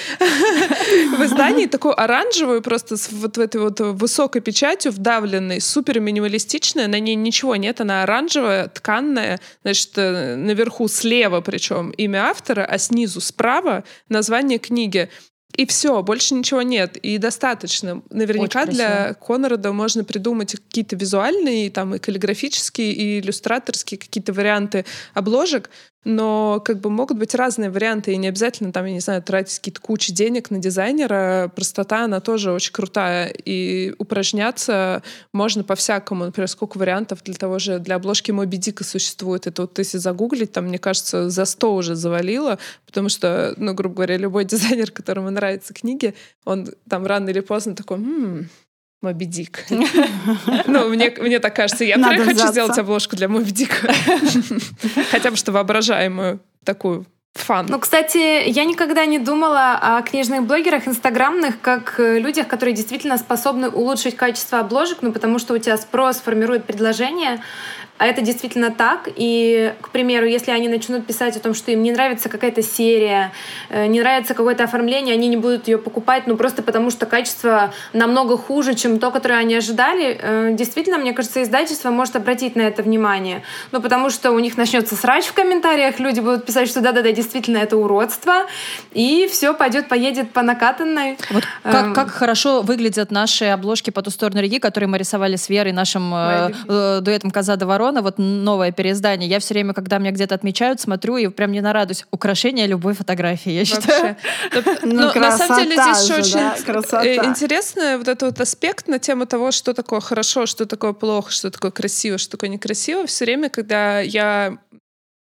В издании такую оранжевую, просто с вот этой вот высокой печатью, вдавленной, супер минималистичная. На ней ничего нет, она оранжевая, тканная. Значит, э, наверху слева причем имя автора, а снизу справа название книги. И все, больше ничего нет. И достаточно. Наверняка Очень для Конрада можно придумать какие-то визуальные, там, и каллиграфические, и иллюстраторские какие-то варианты обложек, но как бы могут быть разные варианты, и не обязательно там, я не знаю, тратить какие-то кучи денег на дизайнера. Простота, она тоже очень крутая, и упражняться можно по-всякому. Например, сколько вариантов для того же, для обложки Моби Дика существует. Это вот если загуглить, там, мне кажется, за 100 уже завалило, потому что, ну, грубо говоря, любой дизайнер, которому нравятся книги, он там рано или поздно такой, «М, Моби Дик. Ну, мне, мне так кажется. Я прям хочу сделать обложку для Моби Дика. Хотя бы что воображаемую такую фан. Ну, кстати, я никогда не думала о книжных блогерах инстаграмных как э, людях, которые действительно способны улучшить качество обложек, ну, потому что у тебя спрос формирует предложение, а это действительно так. И, к примеру, если они начнут писать о том, что им не нравится какая-то серия, э, не нравится какое-то оформление, они не будут ее покупать, ну просто потому что качество намного хуже, чем то, которое они ожидали. Э, Действительно, мне кажется, издательство может обратить на это внимание. Ну, потому что у них начнется срач в комментариях, люди будут писать, что да-да-да, действительно, это уродство, и все пойдет, поедет по накатанной. Вот как, Эм. как хорошо выглядят наши обложки по ту сторону реки, которые мы рисовали с Верой, нашим э, э, дуэтом Коза до Ворона, вот новое переиздание. Я все время, когда меня где-то отмечают, смотрю и прям не нарадуюсь. Украшение любой фотографии, я считаю. Ну, Но на самом деле здесь еще очень э, интересный вот этот вот аспект на тему того, что такое хорошо, что такое плохо, что такое красиво, что такое некрасиво. Все время, когда я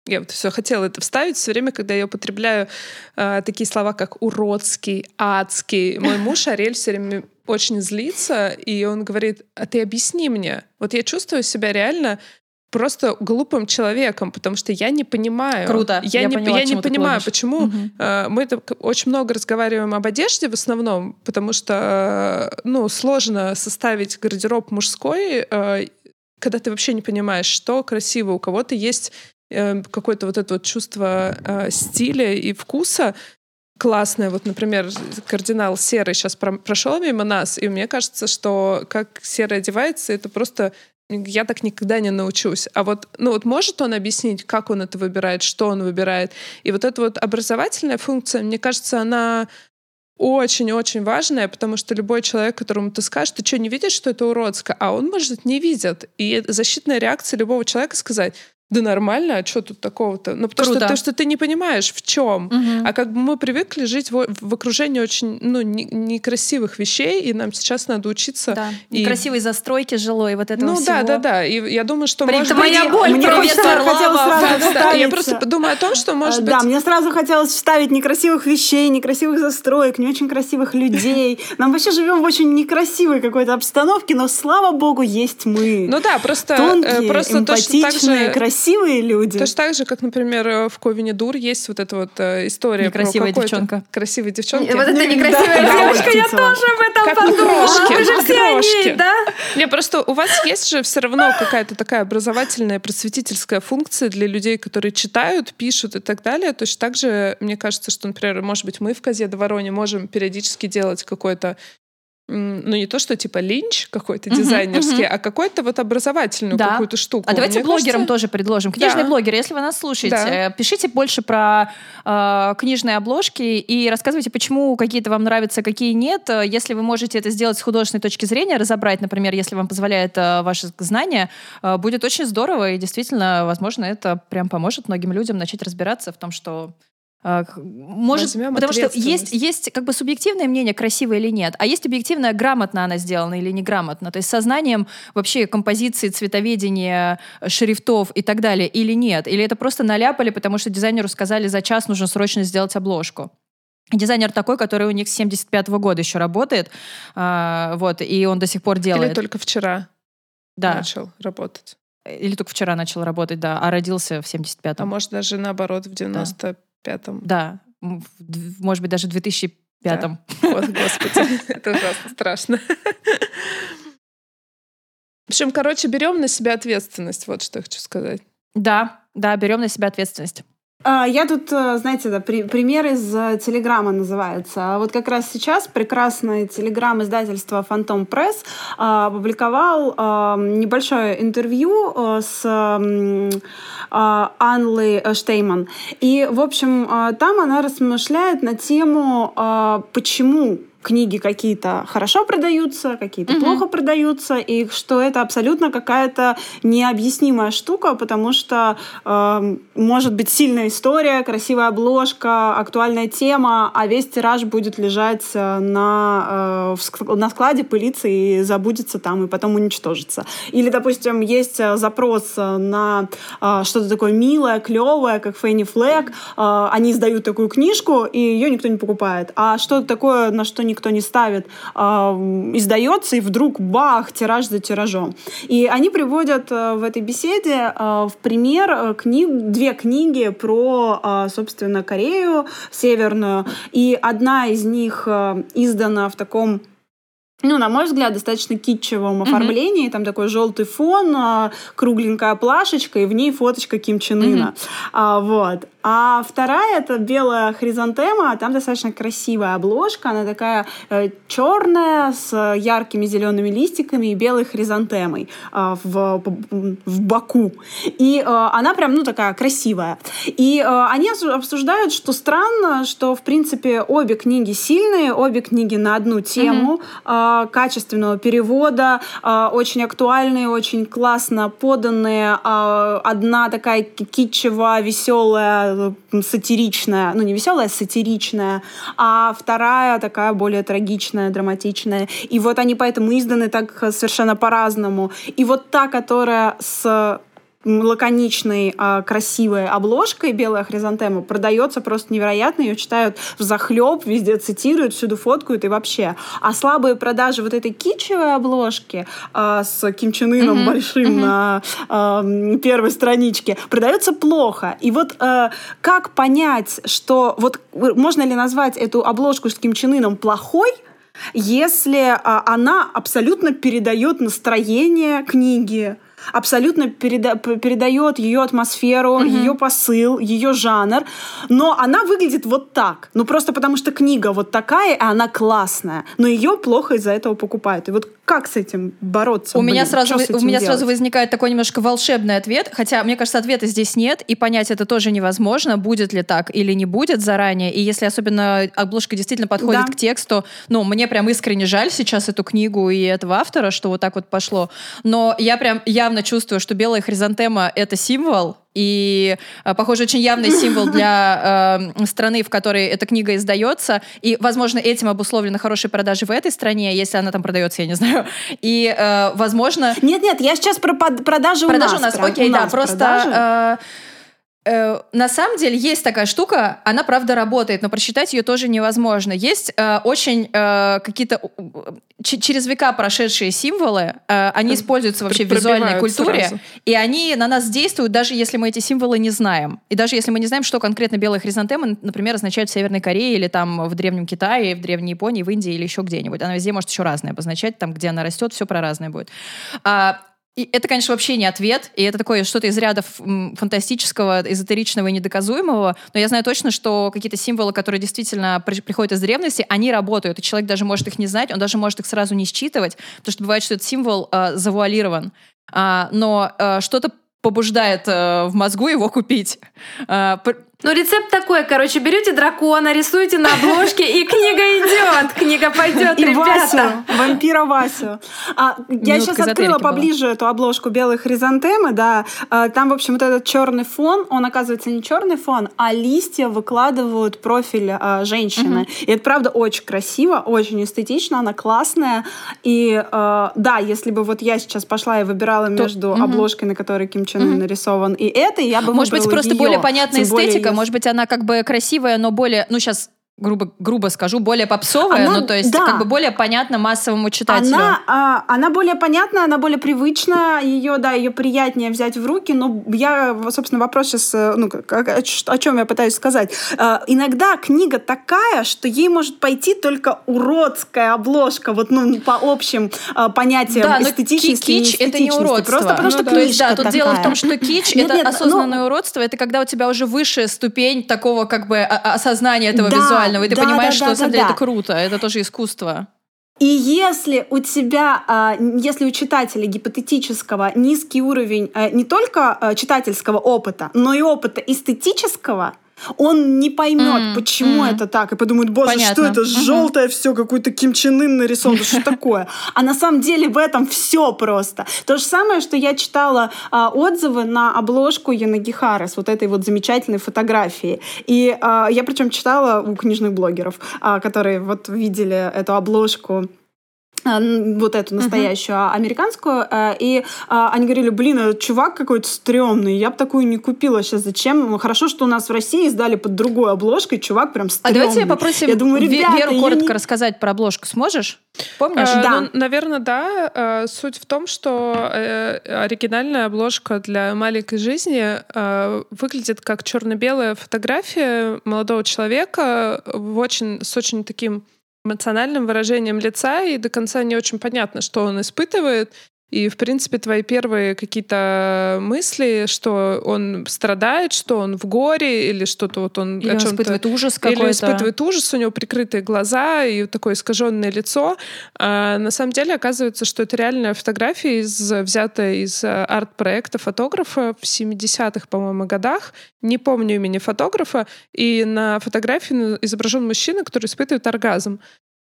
я вот все хотела это вставить, все время, когда я употребляю э, такие слова, как уродский, адский, мой муж Ариэль все время очень злится, и он говорит, а ты объясни мне. Вот я чувствую себя реально просто глупым человеком, потому что я не понимаю. Круто. Я, Я не, поняла, я не понимаю, почему. Э, Мы так очень много разговариваем об одежде в основном, потому что э, ну, сложно составить гардероб мужской, э, когда ты вообще не понимаешь, что красиво. У кого-то есть э, какое-то вот это вот чувство э, стиля и вкуса, классное. Вот, например, кардинал серый сейчас прошел мимо нас, и мне кажется, что как серый одевается, это просто я так никогда не научусь. А вот, ну вот может он объяснить, как он это выбирает, что он выбирает. И вот эта вот образовательная функция, мне кажется, она очень-очень важная, потому что любой человек, которому ты скажешь, ты что, не видишь, что это уродско? А он, может, не видит. И защитная реакция любого человека сказать, да нормально, а что тут такого-то? Ну, потому Круто. что, то, что ты не понимаешь, в чем. Мгм. А как бы мы привыкли жить в, в окружении очень ну, не- некрасивых вещей, и нам сейчас надо учиться. Да. И- Красивой застройки жилой, вот этого Ну всего. да, да, да. И я думаю, что При- может это моя боль, Мне Варлама. хотелось сразу Да. Я просто думаю о том, что может А, быть... Да, мне сразу хотелось вставить некрасивых вещей, некрасивых застроек, не очень красивых людей. Нам вообще живем в очень некрасивой какой-то обстановке, но слава богу, есть мы. Ну да, просто, э, Тонкие, просто эмпатичные, же... красивые люди. Точно так же, как, например, э, в Ковине Дур есть вот эта вот э, история Некрасивая про девчонка. Красивой девчонки. Вот это некрасивая да, девочка, я тоже об этом Как подумала. крошки, Мы же как все крошки. они, да? Не, просто у вас есть же все равно какая-то такая образовательная, просветительская функция для людей, которые читают, пишут и так далее. Точно так же, мне кажется, что, например, может быть, мы в Козе до Вороне можем периодически делать какой-то ну, не то, что типа линч какой-то Мгм, дизайнерский, мгм. а какой-то вот образовательную Да. какую-то штуку. А давайте Мне блогерам кажется, тоже предложим. Книжные Да. блогеры, если вы нас слушаете, Да. э, пишите больше про э, книжные обложки и рассказывайте, почему какие-то вам нравятся, какие нет. Э, Если вы можете это сделать с художественной точки зрения, разобрать, например, если вам позволяет э, ваше знание, э, будет очень здорово. И действительно, возможно, это прям поможет многим людям начать разбираться в том, что может, Возьмем потому что есть, есть как бы субъективное мнение, красиво или нет, а есть объективное, грамотно она сделана или неграмотно. То есть сознанием вообще композиции, цветоведения, э, шрифтов и так далее или нет. Или это просто наляпали, потому что дизайнеру сказали, за час нужно срочно сделать обложку. Дизайнер такой, который у них с 75 года еще работает, а, вот, и он до сих пор делает. Или только вчера да. начал работать. Или только вчера начал работать, да, а родился в 75-м. А может, даже наоборот, в 95-м. Да, м, в д- может быть, даже в 2005-м. Вот, господи, это ужасно страшно. В общем, короче, берем на себя ответственность, вот что я хочу сказать. Да, да, берем на себя ответственность. А, Я тут, э, знаете, да, при- пример из э, Телеграма называется. А Вот как раз сейчас прекрасное Телеграм издательства Фантом Пресс а, опубликовал небольшое интервью э, с Анлой Штейман. И, в общем, там она размышляет на тему, почему книги какие-то хорошо продаются, какие-то Мгм. плохо продаются, и что это абсолютно какая-то необъяснимая штука, потому что э, может быть сильная история, красивая обложка, актуальная тема, а весь тираж будет лежать э, на, э, на складе, пылиться и забудется там, и потом уничтожится. Или, допустим, есть э, запрос э, на э, что-то такое милое, клевое, как Фенни Флэг, э, они издают такую книжку, и ее никто не покупает. А что-то такое, на что никто не ставит, э, издается, и вдруг бах, тираж за тиражом. И они приводят э, в этой беседе э, в пример э, книг, две книги про, э, собственно, Корею Северную. И одна из них издана в таком ну, на мой взгляд, достаточно китчевом оформлении. Там такой желтый фон, а, кругленькая плашечка, и в ней фоточка Ким Чен Ына. А, вот. А вторая это белая хризантема, там достаточно красивая обложка, она такая э, черная с яркими зелеными листиками и белой хризантемой а, в, в боку. И э, она прям, ну, такая красивая. И э, они обсуждают, что странно, что, в принципе, обе книги сильные, обе книги на одну тему, э, качественного перевода, э, очень актуальные, очень классно поданные. Э, одна такая ки- китчевая, э, сатиричная, ну не веселая, а сатиричная, а вторая такая более трагичная, драматичная. И вот они поэтому изданы так э, совершенно по-разному. И вот та, которая с лаконичной, а, красивой обложкой белая хризантема продается просто невероятно. Ее читают в захлеб, везде цитируют, всюду фоткают и вообще. А слабые продажи вот этой китчевой обложки а, с Ким Чен Ыном Мгм, большим мгм. на а, первой страничке продается плохо. И вот э, как понять, что вот э, можно ли назвать эту обложку с Ким Чен Ыном плохой, если а, она абсолютно передает настроение книги, абсолютно переда- передает ее атмосферу, ее посыл, ее жанр, но она выглядит вот так. Ну просто потому что книга вот такая, и она классная, но ее плохо из-за этого покупают. И вот как с этим бороться? У блин? меня сразу, у меня делать? сразу возникает такой немножко волшебный ответ, хотя мне кажется ответа здесь нет и понять это тоже невозможно, будет ли так или не будет заранее. И если особенно обложка действительно подходит Да. к тексту, ну мне прям искренне жаль сейчас эту книгу и этого автора, что вот так вот пошло. Но я прям явно чувствую, что белая хризантема это символ. И, э, похоже, очень явный символ для э, страны, в которой эта книга издается. И, возможно, этим обусловлены хорошие продажи в этой стране, если она там продается, я не знаю. И, э, возможно, Нет, нет, я сейчас про под- продажи, Продажи у нас. прям, окей, у да, нас просто... продажи. э, э, на самом деле есть такая штука, она правда работает, но просчитать ее тоже невозможно. Есть э, очень э, какие-то через века прошедшие символы, э, они Э, используются вообще в визуальной культуре, сразу. и они на нас действуют, даже если мы эти символы не знаем. И даже если мы не знаем, что конкретно белая хризантема, например, означает в Северной Корее или там в Древнем Китае, в Древней Японии, в Индии или еще где-нибудь. Она везде может еще разное обозначать, там, где она растет, все про разное будет. А, и это, конечно, вообще не ответ, и это такое что-то из ряда фантастического, эзотеричного и недоказуемого, но я знаю точно, что какие-то символы, которые действительно при- приходят из древности, они работают, и человек даже может их не знать, он даже может их сразу не считывать, потому что бывает, что этот символ э, завуалирован, А, но э, что-то побуждает э, в мозгу его купить. Пр- Ну, рецепт такой, короче, берете дракона, рисуете на обложке, и книга идет. Книга пойдет, И ребята. Васю, вампира Васю. А, я сейчас открыла была. поближе эту обложку белой хризантемы, да. А, Там, в общем, вот этот черный фон, он оказывается не черный фон, а листья выкладывают профиль а, женщины. И это правда очень красиво, очень эстетично, она классная. И а, да, если бы вот я сейчас пошла и выбирала между мгм. обложкой, на которой Ким Чен Ын нарисован, и этой, я бы Может быть, просто её. более понятная эстетика, может быть, она как бы красивая, но более, ну, сейчас грубо, грубо скажу, более попсовая, Она- ну, то есть да. как бы более понятно массовому читателю. Она, а, она более понятная, она более привычна, ее, да, ее приятнее взять в руки, но я, собственно, вопрос сейчас, ну, как- о, чем я пытаюсь сказать. А, иногда книга такая, что ей может пойти только уродская обложка, вот, ну, по общим а, понятиям Да, но эстетичности ки- и кич — это не уродство. Просто потому Ну что да. То есть, книжка да, тут такая. дело в том, что кич это нет, ну- осознанное уродство, это когда у тебя уже высшая ступень такого как бы о- осознания этого Да, визуального, и ты да, понимаешь, да, что да, на самом да, деле да. это круто, это тоже искусство. И если у тебя, а, если у читателя гипотетического низкий уровень а, не только а, читательского опыта, но и опыта эстетического, он не поймет, М, почему м. это так, и подумает, боже, Понятно. что это Мгм. желтое все, какой-то Ким Чен Ын нарисован, что такое? А на самом деле в этом все просто. То же самое, что я читала а, отзывы на обложку Янагихары с вот этой вот замечательной фотографией. И а, я причем читала у книжных блогеров, а, которые вот видели эту обложку а, н- вот эту настоящую а, американскую, э, и а, они говорили, блин, этот чувак какой-то стрёмный, я бы такую не купила сейчас, зачем? Хорошо, что у нас в России издали под другой обложкой, чувак прям А стрёмный. давайте попросим Я думаю, ребята, Веру я коротко не- рассказать про обложку. Сможешь? Помнишь? Э, Да. ну, наверное, да. Э, Суть в том, что э, оригинальная обложка для маленькой жизни э, выглядит как черно-белая фотография молодого человека в очень, с очень таким эмоциональным выражением лица, и до конца не очень понятно, что он испытывает. И, в принципе, твои первые какие-то мысли, что он страдает, что он в горе, или что-то вот он Или он испытывает ужас какой-то. или испытывает ужас, у него прикрытые глаза и такое искаженное лицо. А на самом деле оказывается, что это реальная фотография, из, взятая из э, арт-проекта фотографа в 70-х, по-моему, годах. Не помню имени фотографа. И на фотографии изображен мужчина, который испытывает оргазм.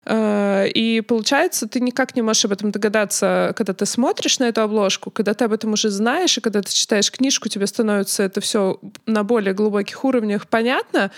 Э, И получается, ты никак не можешь об этом догадаться, когда ты смотришь на эту обложку, когда ты об этом уже знаешь, и когда ты читаешь книжку, тебе становится это все на более глубоких уровнях понятно.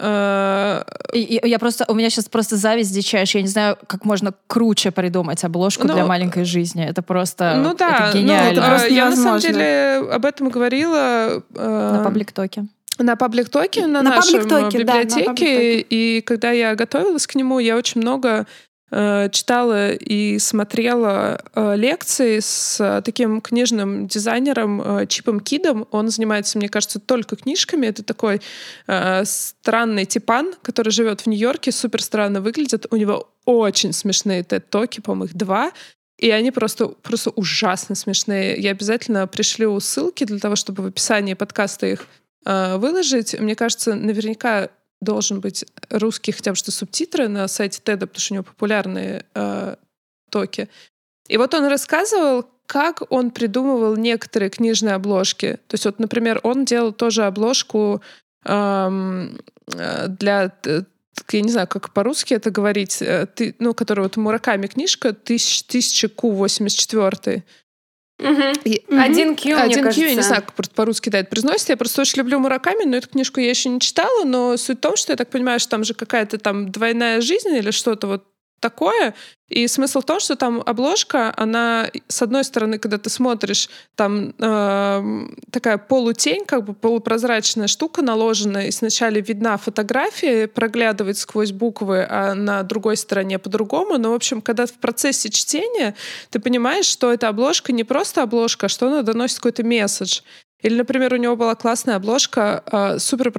Э, И- и я просто, у меня сейчас просто зависть дичайшая. Я не знаю, как можно круче придумать обложку Ну, для маленькой жизни. Это просто Ну да, это ну, гениально. это просто я на самом невозможно. деле об этом говорила э, На паблик-токе. На паблик-токе, на, На нашем паблик-токе, да, на библиотеке. и когда я готовилась к нему, я очень много э, читала и смотрела э, лекции с э, таким книжным дизайнером э, Чипом Кидом. Он занимается, мне кажется, только книжками. Это такой э, странный типан, который живет в Нью-Йорке, супер странно выглядит. У него очень смешные тед-токи, по-моему, их два. И они просто, просто ужасно смешные. Я обязательно пришлю ссылки для того, чтобы в описании подкаста их э, выложить. Мне кажется, наверняка должен быть русский хотя бы что субтитры на сайте TED, потому что у него популярные э, токи. И вот он рассказывал, как он придумывал некоторые книжные обложки. То есть вот, например, он делал тоже обложку эм, для я не знаю, как по-русски это говорить, э, ты, ну, которая вот Мураками книжка, 1000 Q84. Угу. Один Q, Один Q, я не знаю, как по-русски да, это произносится. Я просто очень люблю Мураками, но эту книжку я еще не читала, но суть в том, что я так понимаю, что там же какая-то там двойная жизнь или что-то вот такое. И смысл в том, что там обложка, она, с одной стороны, когда ты смотришь, там э, такая полутень, как бы полупрозрачная штука наложена, и сначала видна фотография, проглядывает сквозь буквы, а на другой стороне по-другому. Но, в общем, когда в процессе чтения ты понимаешь, что эта обложка не просто обложка, а что она доносит какой-то месседж. Или, например, у него была классная обложка, э, супер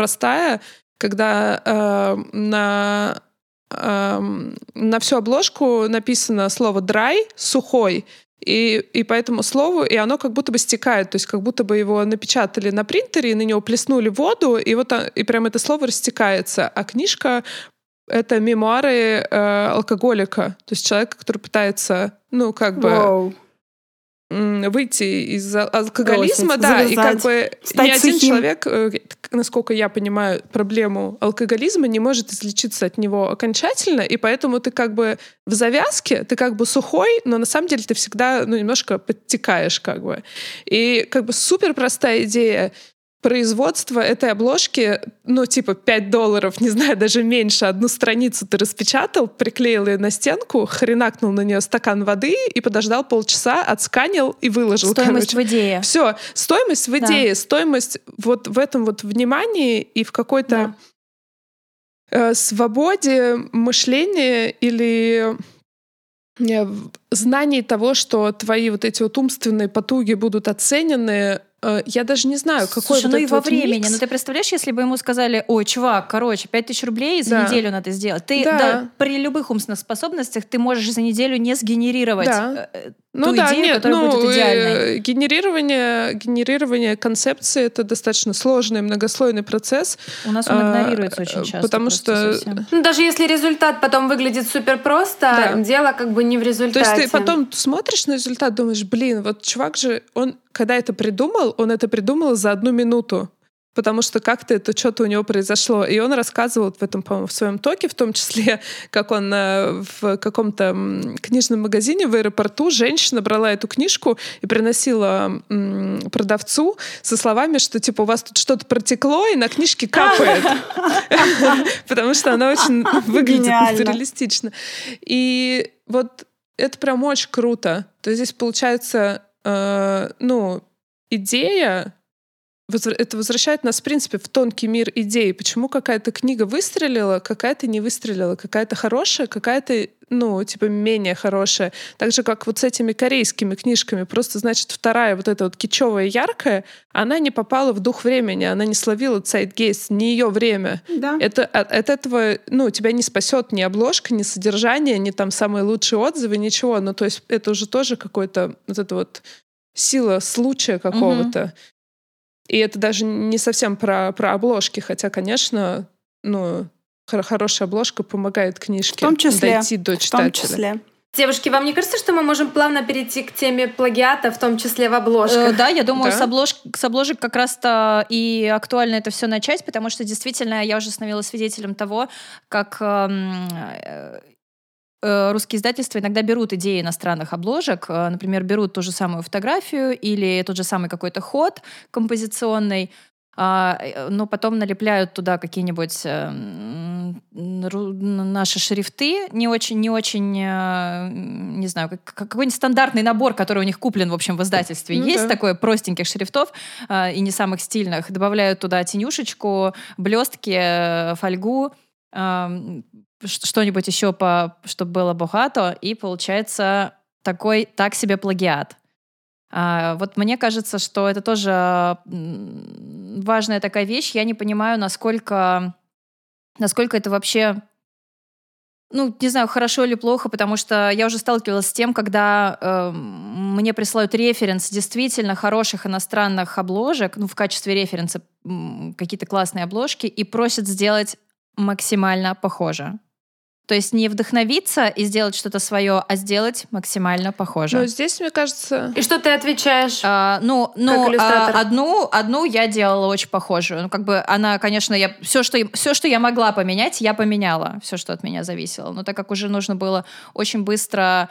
когда э, на на всю обложку написано слово dry, сухой, и, и по этому слову, и оно как будто бы стекает, то есть как будто бы его напечатали на принтере, и на него плеснули воду, и вот и прям это слово растекается. А книжка — это мемуары э, алкоголика, то есть человека, который пытается, ну, как бы... Wow выйти из алкоголизма, да, завязать, и как бы ни один сухим. человек, э, насколько я понимаю, проблему алкоголизма не может излечиться от него окончательно, и поэтому ты как бы в завязке, ты как бы сухой, но на самом деле ты всегда ну, немножко подтекаешь как бы. И как бы супер простая идея производство этой обложки, ну, типа 5 долларов, не знаю, даже меньше, одну страницу ты распечатал, приклеил ее на стенку, хренакнул на нее стакан воды и подождал полчаса, отсканил и выложил. Стоимость короче. в идее. Все, стоимость в идее, да. стоимость вот в этом вот внимании и в какой-то да. э, свободе мышления или э, знании того, что твои вот эти вот умственные потуги будут оценены я даже не знаю, какой Слушай, вот ну и во вот времени. микс. Ну ты представляешь, если бы ему сказали, ой, чувак, короче, 5000 рублей за да. неделю надо сделать. Ты да. Да, при любых умственных способностях ты можешь за неделю не сгенерировать да. Ну, ту да, идею, нет, которая ну, будет идеальной. Э, генерирование, генерирование концепции — это достаточно сложный, многослойный процесс. У нас он а, игнорируется очень часто. Потому что... Ну, даже если результат потом выглядит супер просто, да. дело как бы не в результате. То есть ты потом смотришь на результат, думаешь, блин, вот чувак же, он когда это придумал, он это придумал за одну минуту потому что как-то это что-то у него произошло. И он рассказывал в этом, по-моему, в своем токе, в том числе, как он э, в каком-то книжном магазине в аэропорту женщина брала эту книжку и приносила продавцу со словами, что типа у вас тут что-то протекло и на книжке капает, потому что она очень выглядит реалистично. И вот это прям очень круто. То есть здесь получается э, ну, идея это возвращает нас, в принципе, в тонкий мир идей. Почему какая-то книга выстрелила, какая-то не выстрелила, какая-то хорошая, какая-то, ну, типа, менее хорошая. Так же, как вот с этими корейскими книжками. Просто, значит, вторая вот эта вот кичевая, яркая, она не попала в дух времени, она не словила Zeitgeist, не ее время. Да. Это, от, от этого, ну, тебя не спасет ни обложка, ни содержание, ни там самые лучшие отзывы, ничего. Ну, то есть это уже тоже какой-то вот это вот сила случая какого-то. Угу. И это даже не совсем про, про обложки, хотя, конечно, ну, хорошая обложка помогает книжке в том числе, дойти до читателя. В том числе. Девушки, вам не кажется, что мы можем плавно перейти к теме плагиата, в том числе в обложках? Э, да, я думаю, да? С, облож... с обложек как раз-то и актуально это все начать, потому что действительно я уже становилась свидетелем того, как Э, русские издательства иногда берут идеи иностранных обложек, э, например, берут ту же самую фотографию или тот же самый какой-то ход композиционный, а, э, но потом налепляют туда какие-нибудь наши шрифты, не очень, не очень, не знаю, какой-нибудь стандартный набор, который у них куплен, в общем, в издательстве. Ну, Есть да. такое простеньких шрифтов и не самых стильных. Добавляют туда тенюшечку, блестки, фольгу, что-нибудь еще, по, чтобы было богато, и получается такой так себе плагиат. А, вот мне кажется, что это тоже важная такая вещь. Я не понимаю, насколько, насколько это вообще ну, не знаю, хорошо или плохо, потому что я уже сталкивалась с тем, когда э, мне присылают референс действительно хороших иностранных обложек, ну, в качестве референса какие-то классные обложки, и просят сделать максимально похоже. То есть не вдохновиться и сделать что-то свое, а сделать максимально похоже. Ну, здесь, мне кажется... И что ты отвечаешь? А, ну, ну а, одну, одну я делала очень похожую. Ну, как бы она, конечно, я все, что, все, что я могла поменять, я поменяла. Все, что от меня зависело. Но так как уже нужно было очень быстро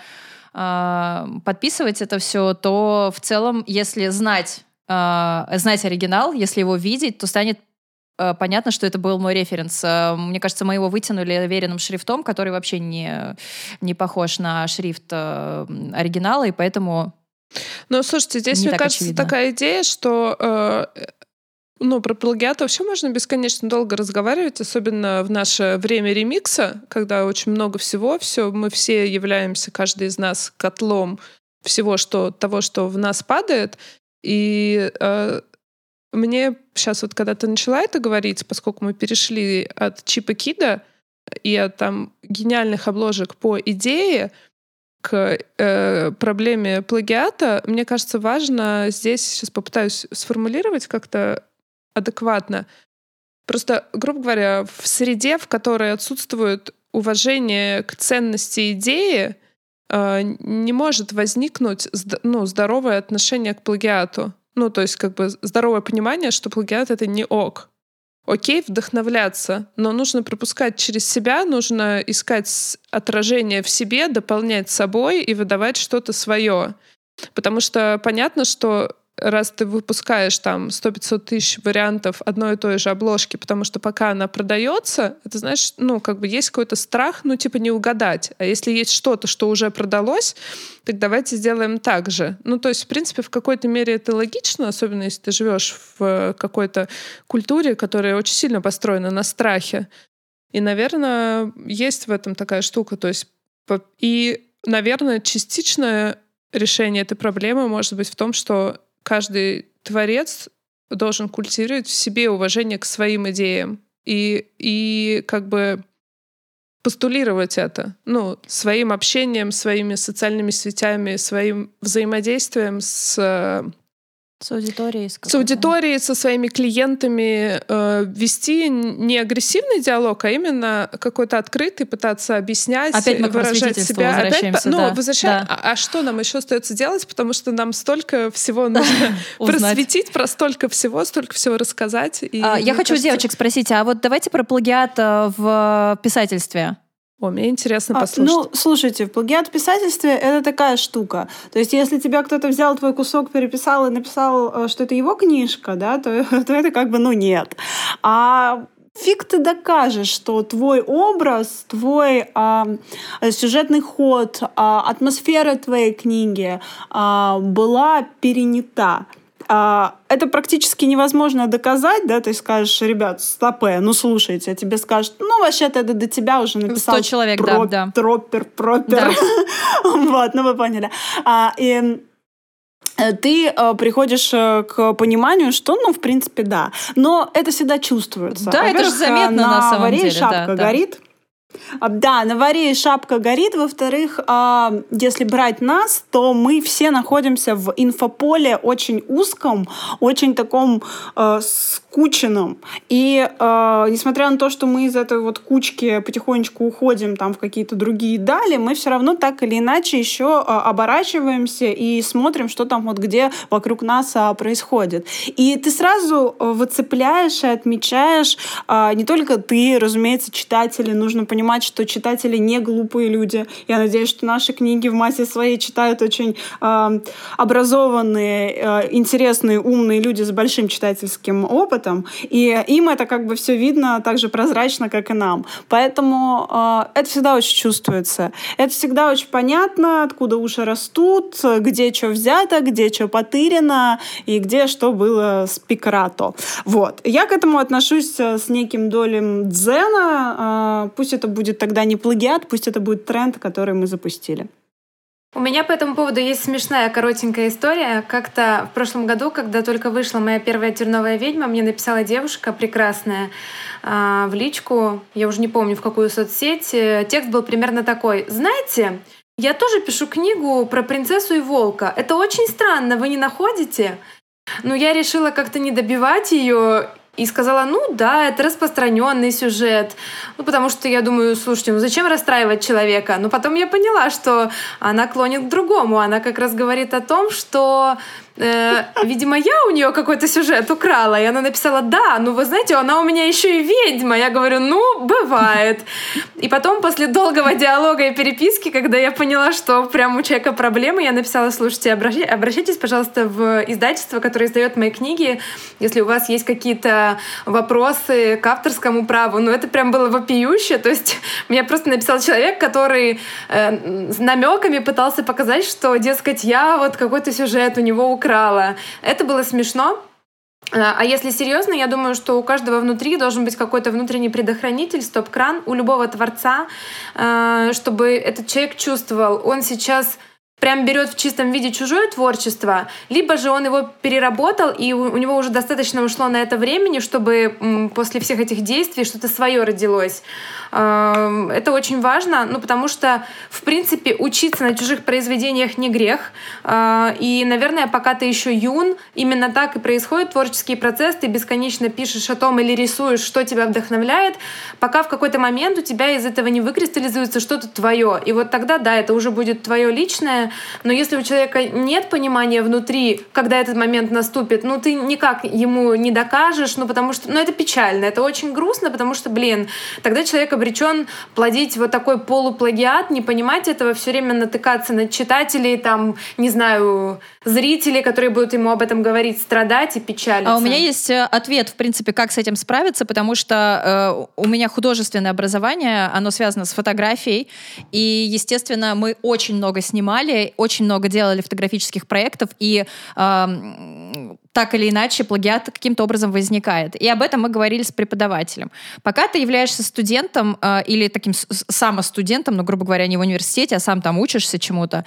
э, подписывать это все, то в целом, если знать, э, знать оригинал, если его видеть, то станет понятно, что это был мой референс. Э, мне кажется, мы его вытянули веренным шрифтом, который вообще не, не похож на шрифт э, оригинала, и поэтому... Ну, слушайте, здесь, мне кажется, очевидно. такая идея, что э, ну, про плагиат вообще можно бесконечно долго разговаривать, особенно в наше время ремикса, когда очень много всего, все, мы все являемся, каждый из нас, котлом всего, что, того, что в нас падает. И э, мне сейчас вот, когда ты начала это говорить, поскольку мы перешли от Чипа Кида и от там гениальных обложек по идее к э, проблеме плагиата, мне кажется, важно здесь, сейчас попытаюсь сформулировать как-то адекватно, просто, грубо говоря, в среде, в которой отсутствует уважение к ценности идеи, э, не может возникнуть ну, здоровое отношение к плагиату. Ну, то есть как бы здоровое понимание, что плагиат — это не ок. Окей, вдохновляться, но нужно пропускать через себя, нужно искать отражение в себе, дополнять собой и выдавать что-то свое. Потому что понятно, что раз ты выпускаешь там 100-500 тысяч вариантов одной и той же обложки, потому что пока она продается, это значит, ну, как бы есть какой-то страх, ну, типа не угадать. А если есть что-то, что уже продалось, так давайте сделаем так же. Ну, то есть, в принципе, в какой-то мере это логично, особенно если ты живешь в какой-то культуре, которая очень сильно построена на страхе. И, наверное, есть в этом такая штука. То есть, и, наверное, частичное решение этой проблемы может быть в том, что каждый творец должен культивировать в себе уважение к своим идеям и, и как бы постулировать это, ну, своим общением, своими социальными сетями, своим взаимодействием с с аудиторией. С, с аудиторией, со своими клиентами э, вести не агрессивный диалог, а именно какой-то открытый, пытаться объяснять, Опять мы выражать себя. Опять, ну, да, возвращать. Да. А, а что нам еще остается делать? Потому что нам столько всего нужно просветить, про столько всего, столько всего рассказать. И, а, я хочу кажется... девочек спросить, а вот давайте про плагиат э, в писательстве. О, мне интересно послушать. А, ну, слушайте, в плагиат писательстве это такая штука. То есть, если тебя кто-то взял твой кусок, переписал и написал, э, что это его книжка, да, то, то это как бы, ну, нет. А фиг ты докажешь, что твой образ, твой а, сюжетный ход, а, атмосфера твоей книги а, была перенята. А, это практически невозможно доказать, да, ты скажешь, ребят, стопе, ну слушайте, а тебе скажут, ну вообще-то это до тебя уже написал 100 человек, про, да, да. Троппер, пропер. Да. вот, ну вы поняли. А, и э, ты э, приходишь э, к пониманию, что, ну, в принципе, да. Но это всегда чувствуется. Да, это же заметно на, на самом деле. шапка да, горит. А, да, на варе шапка горит. Во-вторых, а, если брать нас, то мы все находимся в инфополе очень узком, очень таком э, скученном. И э, несмотря на то, что мы из этой вот кучки потихонечку уходим там в какие-то другие дали, мы все равно так или иначе еще э, оборачиваемся и смотрим, что там вот где вокруг нас э, происходит. И ты сразу выцепляешь и отмечаешь э, не только ты, разумеется, читатели, нужно понимать, что читатели не глупые люди. Я надеюсь, что наши книги в массе своей читают очень э, образованные, э, интересные, умные люди с большим читательским опытом. И им это как бы все видно так же прозрачно, как и нам. Поэтому э, это всегда очень чувствуется. Это всегда очень понятно, откуда уши растут, где что взято, где что потырено и где что было с. Вот. Я к этому отношусь э, с неким долем дзена. Э, пусть это будет тогда не плагиат, пусть это будет тренд, который мы запустили. У меня по этому поводу есть смешная коротенькая история. Как-то в прошлом году, когда только вышла моя первая терновая ведьма, мне написала девушка прекрасная э, в личку, я уже не помню в какую соцсеть. Текст был примерно такой. Знаете, я тоже пишу книгу про принцессу и волка. Это очень странно, вы не находите? Но я решила как-то не добивать ее и сказала, ну да, это распространенный сюжет. Ну, потому что я думаю, слушайте, ну зачем расстраивать человека? Но потом я поняла, что она клонит к другому. Она как раз говорит о том, что э, видимо, я у нее какой-то сюжет украла, и она написала, да, ну вы знаете, она у меня еще и ведьма. Я говорю, ну, бывает. И потом, после долгого диалога и переписки, когда я поняла, что прям у человека проблемы, я написала, слушайте, обращайтесь, пожалуйста, в издательство, которое издает мои книги, если у вас есть какие-то вопросы к авторскому праву. Ну, это прям было вопиюще. То есть мне просто написал человек, который э, намеками пытался показать, что, дескать, я вот какой-то сюжет у него украла украла. Это было смешно. А, а если серьезно, я думаю, что у каждого внутри должен быть какой-то внутренний предохранитель, стоп-кран у любого творца, а, чтобы этот человек чувствовал, он сейчас прям берет в чистом виде чужое творчество, либо же он его переработал, и у, него уже достаточно ушло на это времени, чтобы после всех этих действий что-то свое родилось. Эм, это очень важно, ну, потому что, в принципе, учиться на чужих произведениях не грех. Э, и, наверное, пока ты еще юн, именно так и происходит творческий процесс. Ты бесконечно пишешь о том или рисуешь, что тебя вдохновляет, пока в какой-то момент у тебя из этого не выкристаллизуется что-то твое. И вот тогда, да, это уже будет твое личное. Но если у человека нет понимания внутри, когда этот момент наступит, ну, ты никак ему не докажешь, ну, потому что, ну, это печально, это очень грустно, потому что, блин, тогда человек обречен плодить вот такой полуплагиат, не понимать этого, все время натыкаться на читателей, там, не знаю, зрителей, которые будут ему об этом говорить, страдать и печалиться. А у меня есть э, ответ, в принципе, как с этим справиться, потому что э, у меня художественное образование, оно связано с фотографией, и, естественно, мы очень много снимали, очень много делали фотографических проектов, и э, так или иначе плагиат каким-то образом возникает. И об этом мы говорили с преподавателем. Пока ты являешься студентом э, или таким самостудентом, ну, грубо говоря, не в университете, а сам там учишься чему-то,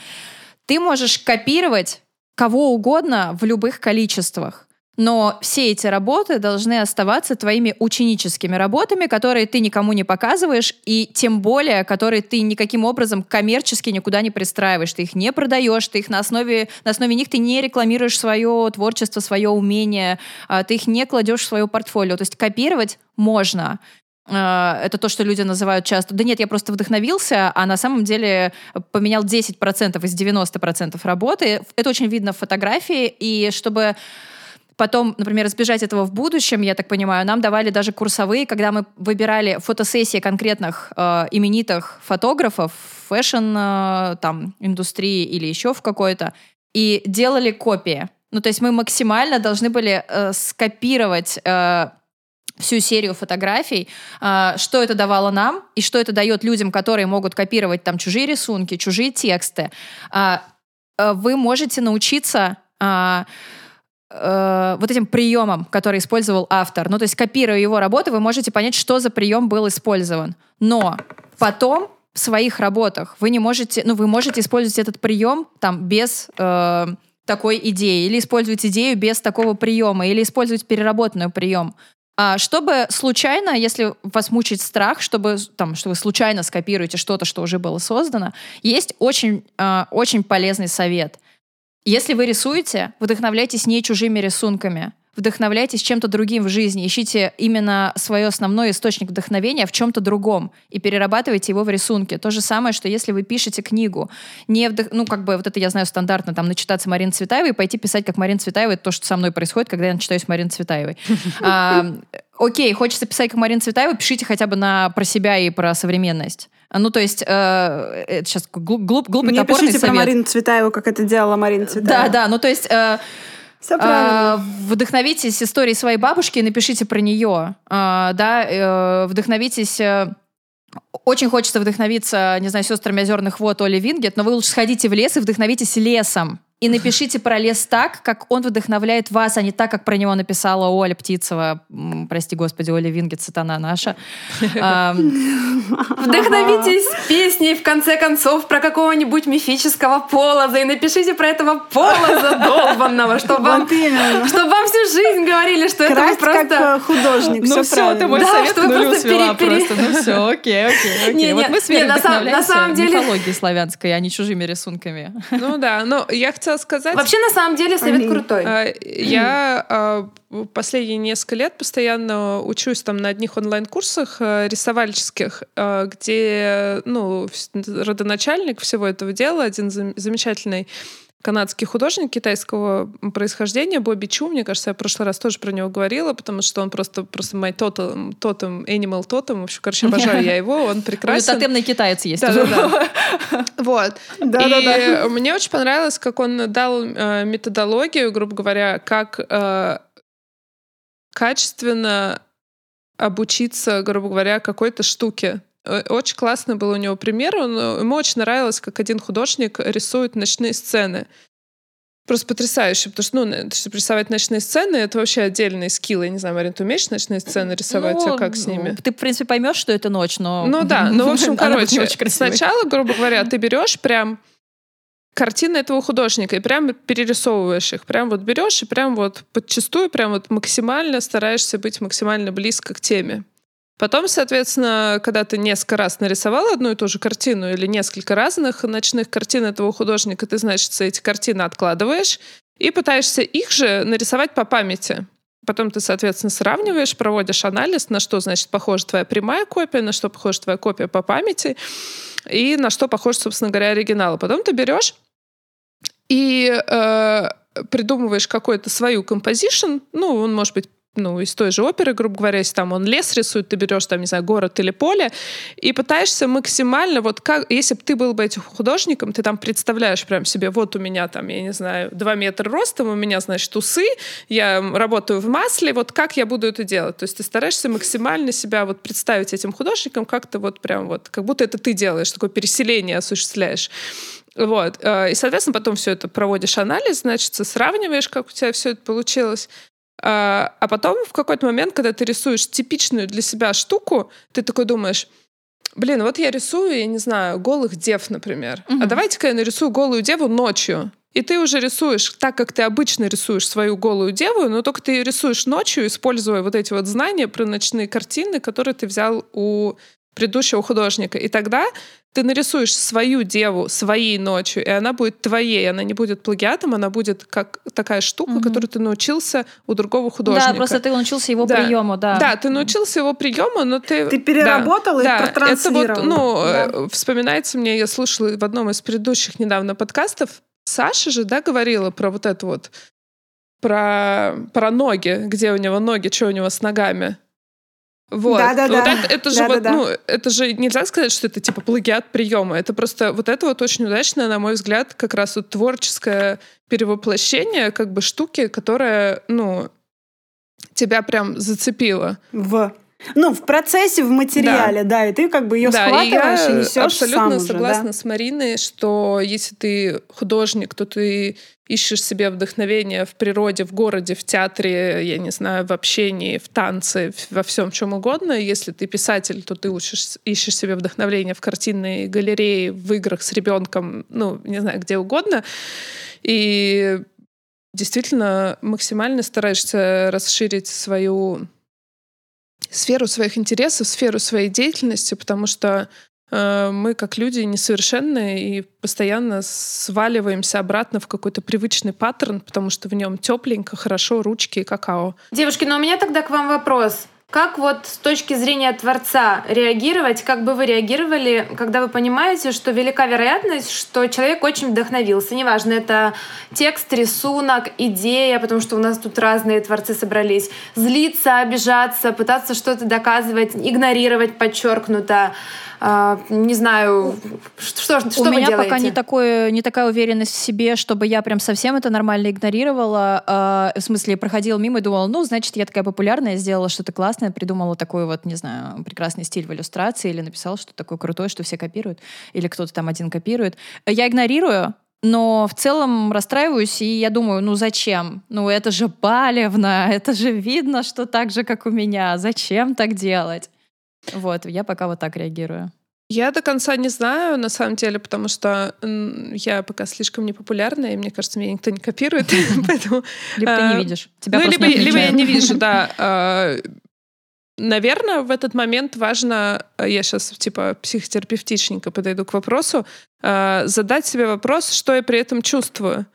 ты можешь копировать кого угодно в любых количествах. Но все эти работы должны оставаться твоими ученическими работами, которые ты никому не показываешь, и тем более, которые ты никаким образом коммерчески никуда не пристраиваешь. Ты их не продаешь, ты их на основе, на основе них ты не рекламируешь свое творчество, свое умение, а, ты их не кладешь в свое портфолио. То есть копировать можно. А, это то, что люди называют часто. Да нет, я просто вдохновился, а на самом деле поменял 10% из 90% работы. Это очень видно в фотографии. И чтобы потом, например, избежать этого в будущем, я так понимаю, нам давали даже курсовые, когда мы выбирали фотосессии конкретных э, именитых фотографов, fashion э, там индустрии или еще в какой-то, и делали копии. Ну, то есть мы максимально должны были э, скопировать э, всю серию фотографий, а, что это давало нам и что это дает людям, которые могут копировать там чужие рисунки, чужие тексты. А, а, вы можете научиться э, вот этим приемам, который использовал автор. Ну, то есть, копируя его работы, вы можете понять, что за прием был использован. Но потом в своих работах вы не можете, ну, вы можете использовать этот прием там без э, такой идеи, или использовать идею без такого приема, или использовать переработанный прием. А чтобы случайно, если вас мучает страх, чтобы, там, что вы случайно скопируете что-то, что уже было создано, есть очень, э, очень полезный совет. Если вы рисуете, вдохновляйтесь не чужими рисунками вдохновляйтесь чем-то другим в жизни, ищите именно свой основной источник вдохновения в чем-то другом и перерабатывайте его в рисунке. То же самое, что если вы пишете книгу, не вдох... ну как бы вот это я знаю стандартно, там начитаться Марины Цветаевой и пойти писать как Марина Цветаева, это то, что со мной происходит, когда я начитаюсь Марины Цветаевой. А, окей, хочется писать как Марина Цветаева, пишите хотя бы на про себя и про современность. Ну, то есть, э, это сейчас глуп, глуп, глупый, Не топорный пишите совет. про Марину Цветаеву, как это делала Марина Цветаева. Да, да, ну то есть... Э, все правильно. А, вдохновитесь историей своей бабушки и напишите про нее. А, да, э, вдохновитесь... Э, очень хочется вдохновиться, не знаю, сестрами озерных вод Оли Вингет, но вы лучше сходите в лес и вдохновитесь лесом и напишите про лес так, как он вдохновляет вас, а не так, как про него написала Оля Птицева. Прости, господи, Оля Вингет, сатана наша. Вдохновитесь песней, в конце концов, про какого-нибудь мифического полоза и напишите про этого полоза долбанного, чтобы вам, чтобы вам всю жизнь говорили, что это просто... как э, художник, Ну все, ты мой Да, совет что вы нулю просто свела просто. Ну все, окей, окей, окей. Не, Вот мы с Верой на самом- на вдохновляемся мифологией славянской, а не чужими рисунками. Ну да, но я хотела хотела сказать... Вообще, на самом деле, совет крутой. А, я а, последние несколько лет постоянно учусь там на одних онлайн-курсах э, рисовальческих, э, где, ну, родоначальник всего этого дела, один замечательный канадский художник китайского происхождения Бобби Чу, мне кажется, я в прошлый раз тоже про него говорила, потому что он просто просто мой тотем, тотем, animal тотем, в общем, короче, обожаю я его, он прекрасен. Тотемный китаец есть. Да, да, да. Вот. Да. Мне очень понравилось, как он дал э, методологию, грубо говоря, как э, качественно обучиться, грубо говоря, какой-то штуке. Э, очень классно был у него пример. Он, э, ему очень нравилось, как один художник рисует ночные сцены. Просто потрясающе, потому что, ну, чтобы рисовать ночные сцены, это вообще отдельный скилл. Я не знаю, Марин, ты умеешь ночные сцены рисовать, ну, а как с ними? Ты, в принципе, поймешь, что это ночь, но... Ну да, ну, в общем, короче, сначала, грубо говоря, ты берешь прям картины этого художника и прям перерисовываешь их. Прям вот берешь и прям вот подчастую, прям вот максимально стараешься быть максимально близко к теме. Потом, соответственно, когда ты несколько раз нарисовал одну и ту же картину или несколько разных ночных картин этого художника, ты, значит, эти картины откладываешь и пытаешься их же нарисовать по памяти. Потом ты, соответственно, сравниваешь, проводишь анализ, на что, значит, похожа твоя прямая копия, на что похожа твоя копия по памяти и на что похож, собственно говоря, оригинал. Потом ты берешь и э, придумываешь какую-то свою композишн, ну, он может быть ну, из той же оперы, грубо говоря, если там он лес рисует, ты берешь там, не знаю, город или поле, и пытаешься максимально, вот как, если бы ты был бы этим художником, ты там представляешь прям себе, вот у меня там, я не знаю, два метра ростом, у меня, значит, усы, я работаю в масле, вот как я буду это делать? То есть ты стараешься максимально себя вот представить этим художником как-то вот прям вот, как будто это ты делаешь, такое переселение осуществляешь. Вот. Э, и, соответственно, потом все это проводишь анализ, значит, сравниваешь, как у тебя все это получилось. А, а потом в какой-то момент, когда ты рисуешь типичную для себя штуку, ты такой думаешь, блин, вот я рисую, я не знаю, голых дев, например. Угу. А давайте-ка я нарисую голую деву ночью. И ты уже рисуешь так, как ты обычно рисуешь свою голую деву, но только ты рисуешь ночью, используя вот эти вот знания про ночные картины, которые ты взял у предыдущего художника. И тогда ты нарисуешь свою деву своей ночью, и она будет твоей, она не будет плагиатом, она будет как такая штука, угу. которую ты научился у другого художника. Да, просто ты научился его да. приему, да. Да, ты научился его приему, но ты... Ты переработал да, и да, протранслировал. Это вот, ну, да. Э, вспоминается мне, я слушала в одном из предыдущих недавно подкастов, Саша же, да, говорила про вот это вот, про, про ноги, где у него ноги, что у него с ногами. Вот. Да, да, вот да. Это, это же да, вот, да, ну, это же нельзя сказать, что это типа плагиат приема. Это просто вот это вот очень удачное, на мой взгляд, как раз вот творческое перевоплощение как бы штуки, которая, ну, тебя прям зацепила. В ну, в процессе, в материале, да, да и ты как бы ее да, схватываешь и, и несешь абсолютно сам согласна уже, да? с Мариной, что если ты художник, то ты ищешь себе вдохновение в природе, в городе, в театре, я не знаю, в общении, в танце, во всем чем угодно. Если ты писатель, то ты ищешь, ищешь себе вдохновение в картинной галерее, в играх с ребенком, ну, не знаю, где угодно. И действительно максимально стараешься расширить свою сферу своих интересов, сферу своей деятельности, потому что Э, мы как люди несовершенные и постоянно сваливаемся обратно в какой-то привычный паттерн, потому что в нем тепленько, хорошо, ручки и какао. Девушки, но у меня тогда к вам вопрос. Как вот с точки зрения Творца реагировать, как бы вы реагировали, когда вы понимаете, что велика вероятность, что человек очень вдохновился, неважно, это текст, рисунок, идея, потому что у нас тут разные творцы собрались, злиться, обижаться, пытаться что-то доказывать, игнорировать подчеркнуто, а, не знаю, что, что У вы меня делаете? пока не, такое, не такая уверенность в себе, чтобы я прям совсем это нормально игнорировала. А, в смысле, проходила мимо и думала, ну, значит, я такая популярная, сделала что-то классное, придумала такой вот, не знаю, прекрасный стиль в иллюстрации или написала что-то такое крутое, что все копируют, или кто-то там один копирует. Я игнорирую, но в целом расстраиваюсь, и я думаю, ну зачем? Ну это же балевно, это же видно, что так же, как у меня. Зачем так делать? Вот, я пока вот так реагирую. Я до конца не знаю, на самом деле, потому что я пока слишком непопулярная, и мне кажется, меня никто не копирует. Поэтому, либо ты не а, видишь. Тебя ну, либо, либо я не вижу, да. А, наверное, в этот момент важно, я сейчас типа психотерапевтичненько подойду к вопросу, а, задать себе вопрос, что я при этом чувствую.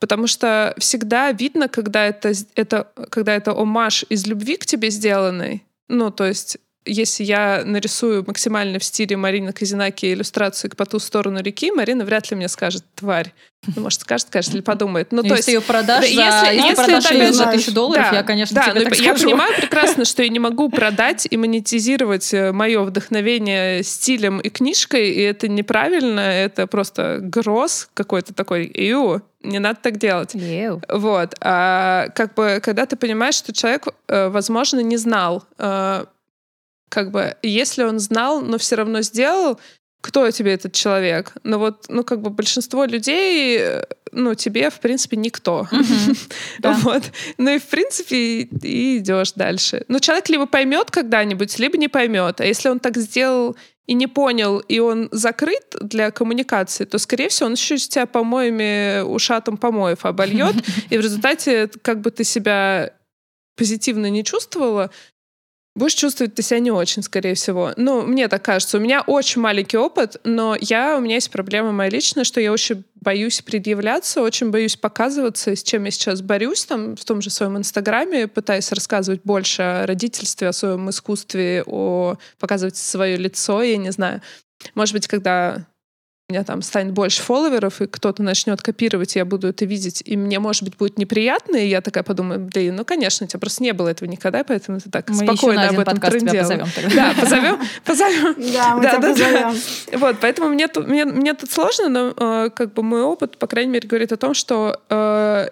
Потому что всегда видно, когда это, это, когда это омаж из любви к тебе сделанный. Ну, то есть если я нарисую максимально в стиле Марины Казинаки иллюстрацию по ту сторону реки, Марина вряд ли мне скажет «тварь». Ну, может, скажет, скажет или подумает. Ну, то если есть, ее продашь да, за, если, если продашь ее за тысячу долларов, да, я, конечно, да, тебе так Я скажу. понимаю прекрасно, что я не могу продать и монетизировать э, мое вдохновение стилем и книжкой, и это неправильно, это просто гроз какой-то такой. Ию, не надо так делать. Ew. Вот. А, как бы, когда ты понимаешь, что человек, э, возможно, не знал, э, как бы, если он знал, но все равно сделал, кто тебе этот человек? Ну вот, ну как бы большинство людей, ну тебе, в принципе, никто. Вот. Ну и, в принципе, и идешь дальше. Ну человек либо поймет когда-нибудь, либо не поймет. А если он так сделал и не понял, и он закрыт для коммуникации, то, скорее всего, он еще тебя помоями, ушатом помоев обольет, и в результате как бы ты себя позитивно не чувствовала, будешь чувствовать ты себя не очень, скорее всего. Ну, мне так кажется. У меня очень маленький опыт, но я, у меня есть проблема моя личная, что я очень боюсь предъявляться, очень боюсь показываться, с чем я сейчас борюсь, там, в том же своем инстаграме, пытаюсь рассказывать больше о родительстве, о своем искусстве, о показывать свое лицо, я не знаю. Может быть, когда у меня там станет больше фолловеров, и кто-то начнет копировать, и я буду это видеть, и мне, может быть, будет неприятно, и я такая подумаю, блин, ну, конечно, у тебя просто не было этого никогда, поэтому ты так мы спокойно об этом трендела. Да, позовем, позовем. Да, мы тебя позовем. Вот, поэтому мне тут, мне, мне тут сложно, но э, как бы мой опыт, по крайней мере, говорит о том, что э,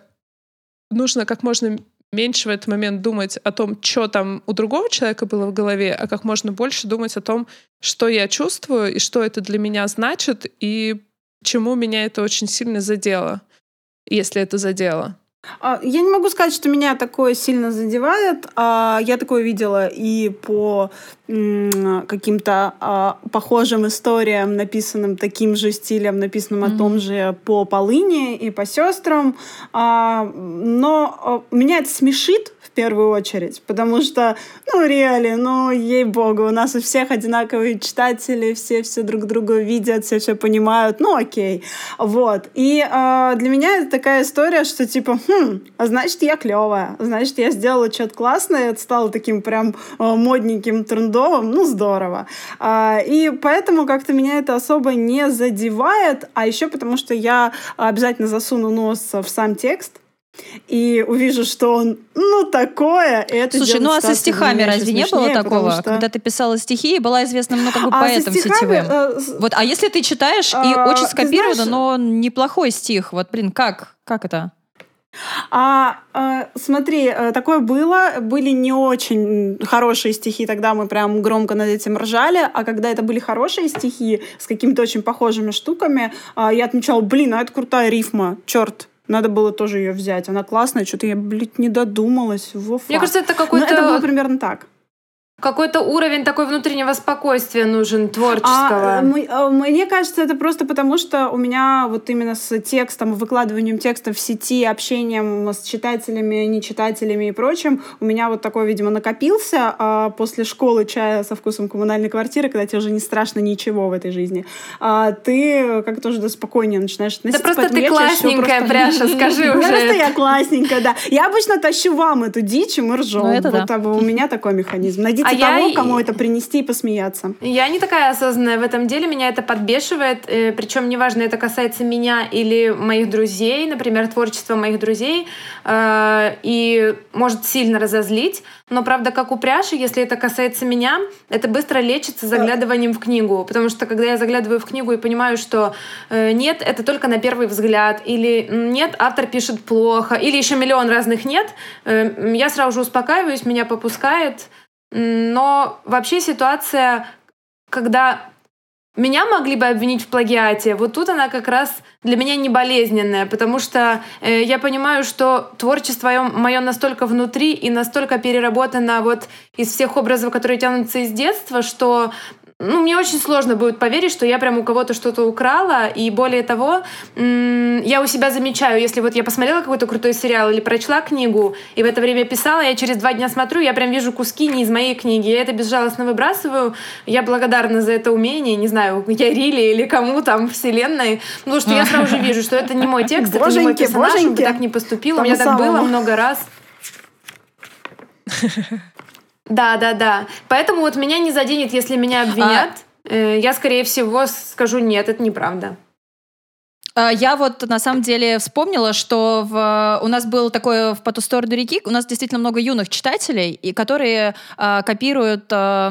нужно как можно меньше в этот момент думать о том, что там у другого человека было в голове, а как можно больше думать о том, что я чувствую и что это для меня значит, и чему меня это очень сильно задело, если это задело. А, я не могу сказать, что меня такое сильно задевает. А, я такое видела и по каким-то а, похожим историям, написанным таким же стилем, написанным mm-hmm. о том же по Полыне и по сестрам. Но меня это смешит, первую очередь, потому что, ну, реально, ну, ей-богу, у нас у всех одинаковые читатели, все все друг друга видят, все все понимают, ну, окей, вот. И э, для меня это такая история, что типа, хм, а значит, я клевая, значит, я сделала что-то классное, это стало таким прям э, модненьким, трендовым, ну, здорово. Э, и поэтому как-то меня это особо не задевает, а еще потому что я обязательно засуну нос в сам текст, и увижу, что он, ну, такое, и это Слушай, ну а со стихами разве не было такого, что... когда ты писала стихи и была известна ну, как бы а поэтом стихами, сетевым? Э, вот, а если ты читаешь а, и очень скопировано, знаешь... но неплохой стих, вот, блин, как, как это? А, а, смотри, э, такое было. Были не очень хорошие стихи, тогда мы прям громко над этим ржали. А когда это были хорошие стихи с какими-то очень похожими штуками, а, я отмечала, блин, а это крутая рифма, черт, надо было тоже ее взять. Она классная, что-то я, блядь, не додумалась. Во Мне кажется, это какой-то... это было примерно так. Какой-то уровень такой внутреннего спокойствия нужен, творческого. А, а, мне кажется, это просто потому, что у меня вот именно с текстом, выкладыванием текста в сети, общением с читателями, нечитателями и прочим, у меня вот такой, видимо, накопился а после школы чая со вкусом коммунальной квартиры, когда тебе уже не страшно ничего в этой жизни. А ты как-то уже да, спокойнее начинаешь относиться. Да просто ты классненькая, просто... Пряша, скажи уже. Просто я классненькая, да. Я обычно тащу вам эту дичь, и мы ржем. Ну, вот у меня такой механизм. Найдите а того, я... кому это принести и посмеяться. Я не такая осознанная в этом деле, меня это подбешивает, э, причем неважно, это касается меня или моих друзей, например, творчества моих друзей, э, и может сильно разозлить, но правда, как у пряши, если это касается меня, это быстро лечится заглядыванием в книгу, потому что когда я заглядываю в книгу и понимаю, что э, нет, это только на первый взгляд, или нет, автор пишет плохо, или еще миллион разных нет, я сразу же успокаиваюсь, меня попускает, но вообще ситуация, когда меня могли бы обвинить в плагиате, вот тут она как раз для меня не болезненная, потому что э, я понимаю, что творчество мое настолько внутри и настолько переработано вот из всех образов, которые тянутся из детства, что ну, мне очень сложно будет поверить, что я прям у кого-то что-то украла, и более того, я у себя замечаю, если вот я посмотрела какой-то крутой сериал или прочла книгу, и в это время писала, я через два дня смотрю, я прям вижу куски не из моей книги, я это безжалостно выбрасываю, я благодарна за это умение, не знаю, я Риле или кому там, вселенной, потому что я сразу же вижу, что это не мой текст, это не мой персонаж, он бы так не поступил, у меня так было много раз. Да, да, да. Поэтому вот меня не заденет, если меня обвинят. А... Я, скорее всего, скажу нет, это неправда. А, я вот на самом деле вспомнила, что в, у нас был такой в «По ту сторону реки», у нас действительно много юных читателей, и которые э, копируют э,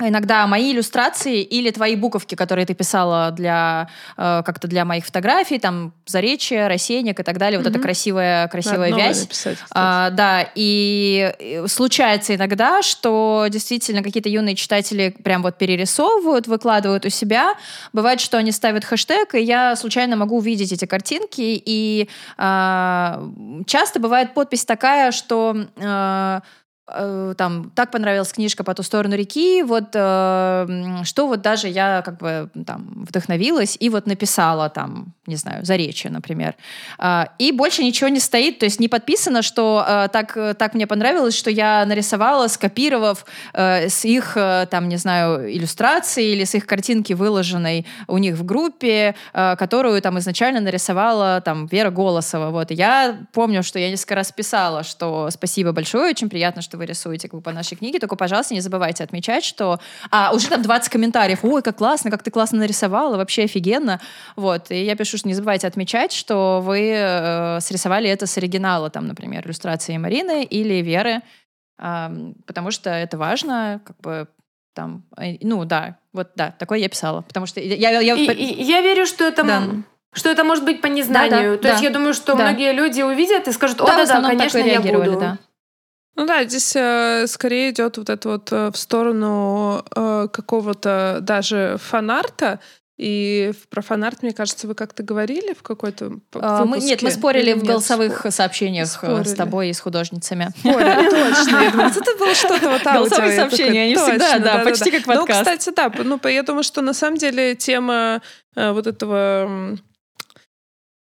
иногда мои иллюстрации или твои буковки, которые ты писала для э, как-то для моих фотографий, там заречье, рассеянник и так далее, mm-hmm. вот эта красивая красивая Надо вязь. Написать, а, да, и случается иногда, что действительно какие-то юные читатели прям вот перерисовывают, выкладывают у себя. Бывает, что они ставят хэштег, и я случайно могу увидеть эти картинки, и э, часто бывает подпись такая, что Э, там так понравилась книжка по ту сторону реки, вот э, что вот даже я как бы там вдохновилась и вот написала там, не знаю, заречье, например. Э, и больше ничего не стоит, то есть не подписано, что э, так, так мне понравилось, что я нарисовала, скопировав э, с их э, там, не знаю, иллюстрации или с их картинки, выложенной у них в группе, э, которую там изначально нарисовала там Вера Голосова. Вот. И я помню, что я несколько раз писала, что спасибо большое, очень приятно, что вы рисуете как бы, по нашей книге, только, пожалуйста, не забывайте отмечать, что... А, уже там 20 комментариев. Ой, как классно, как ты классно нарисовала, вообще офигенно. Вот, и я пишу, что не забывайте отмечать, что вы э, срисовали это с оригинала, там, например, иллюстрации Марины или Веры, э, потому что это важно, как бы там, э, ну да, вот да, такое я писала, потому что я... я, я... И, и, я верю, что это... Да. Что это может быть по незнанию. Да, да, То да. есть я думаю, что да. многие люди увидят и скажут, о, да, да, да, конечно, я буду. Да. Ну да, здесь э, скорее идет вот это вот э, в сторону э, какого-то даже фанарта. И про фанарт, мне кажется, вы как-то говорили в какой-то а, мы, Нет, мы спорили в голосовых спор... сообщениях спорили. с тобой и с художницами. Спорили, точно. Я думаю, это было что-то вот Голосовые сообщения, они всегда, да, почти как подкаст. Ну, кстати, да, ну, я думаю, что на самом деле тема э, вот этого